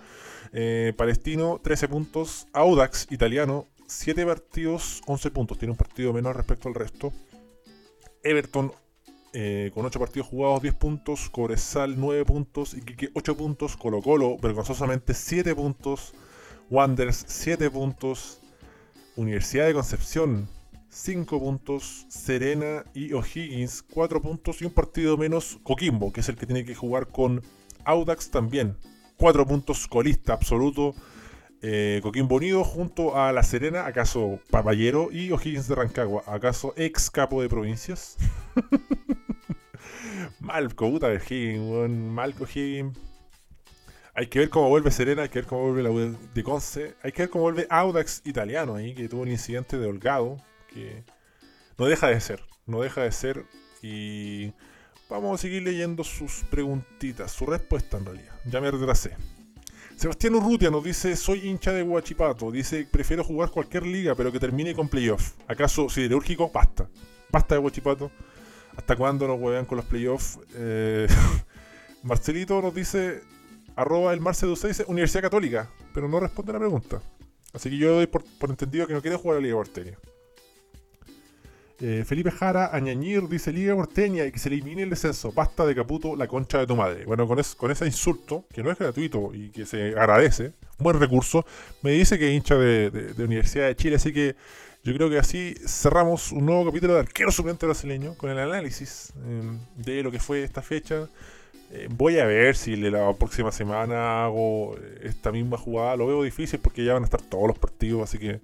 Eh, Palestino 13 puntos, Audax italiano 7 partidos, 11 puntos. Tiene un partido menos respecto al resto. Everton eh, con 8 partidos jugados, 10 puntos. Cobresal, 9 puntos. Iquique, 8 puntos. Colo Colo, vergonzosamente, 7 puntos. Wanderers, 7 puntos. Universidad de Concepción, 5 puntos. Serena y O'Higgins, 4 puntos. Y un partido menos Coquimbo, que es el que tiene que jugar con Audax también. 4 puntos colista absoluto. Eh, Coquimbo Unido junto a La Serena, acaso Papayero y O'Higgins de Rancagua, acaso ex capo de provincias. mal, puta de O'Higgins, mal O'Higgins. Hay que ver cómo vuelve Serena, hay que ver cómo vuelve la U de Conce, hay que ver cómo vuelve Audax italiano ahí, que tuvo un incidente de holgado, que no deja de ser, no deja de ser. Y vamos a seguir leyendo sus preguntitas, su respuesta en realidad. Ya me retrasé. Sebastián Urrutia nos dice, soy hincha de Guachipato. Dice, prefiero jugar cualquier liga, pero que termine con playoff. ¿Acaso siderúrgico? Basta. Basta de Guachipato. ¿Hasta cuándo nos juegan con los playoffs? Eh, Marcelito nos dice, arroba el Marce dice, Universidad Católica, pero no responde a la pregunta. Así que yo doy por, entendido que no quiere jugar a la Liga Porteña. Eh, Felipe Jara, Añañir, dice Liga Porteña y que se elimine el descenso. Basta de Caputo, la concha de tu madre. Bueno, con, con ese insulto, que no es gratuito y que se agradece, buen recurso, me dice que es hincha de, Universidad de Chile. Así que yo creo que así cerramos un nuevo capítulo de Arquero Suplente Brasileño con el análisis em, de lo que fue esta fecha. Eh, voy a ver si la próxima semana hago esta misma jugada. Lo veo difícil porque ya van a estar todos los partidos, así que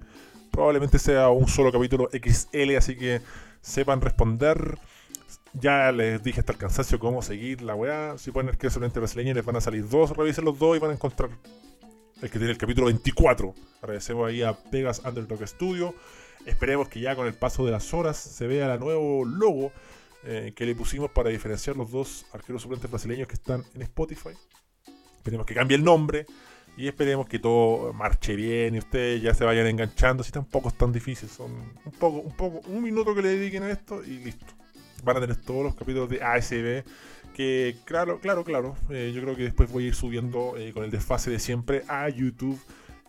Probablemente sea un solo capítulo XL, así que sepan responder. Ya les dije hasta el cansancio cómo seguir la weá. Si ponen que solamente brasileño les van a salir dos, revisen los dos y van a encontrar el que tiene el capítulo 24. Agradecemos ahí a Pegas Underdog Studio. Esperemos que ya con el paso de las horas se vea el nuevo logo eh, que le pusimos para diferenciar los dos arqueros suplentes brasileños que están en Spotify. Esperemos que cambie el nombre. Y esperemos que todo marche bien y ustedes ya se vayan enganchando. Si tampoco es tan difícil, son un poco, un poco, un minuto que le dediquen a esto y listo. Van a tener todos los capítulos de ASB. Que claro, claro, claro. Eh, yo creo que después voy a ir subiendo eh, con el desfase de siempre a YouTube.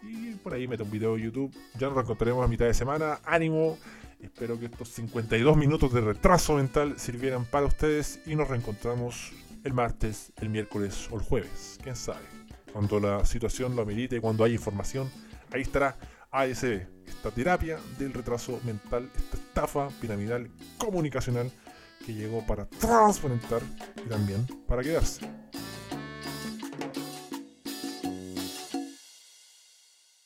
Y por ahí meto un video de YouTube. Ya nos reencontraremos a mitad de semana. Ánimo. Espero que estos 52 minutos de retraso mental sirvieran para ustedes. Y nos reencontramos el martes, el miércoles o el jueves. Quién sabe cuando la situación lo amerite, cuando hay información, ahí estará ASB, esta terapia del retraso mental, esta estafa piramidal comunicacional que llegó para transparentar y también para quedarse.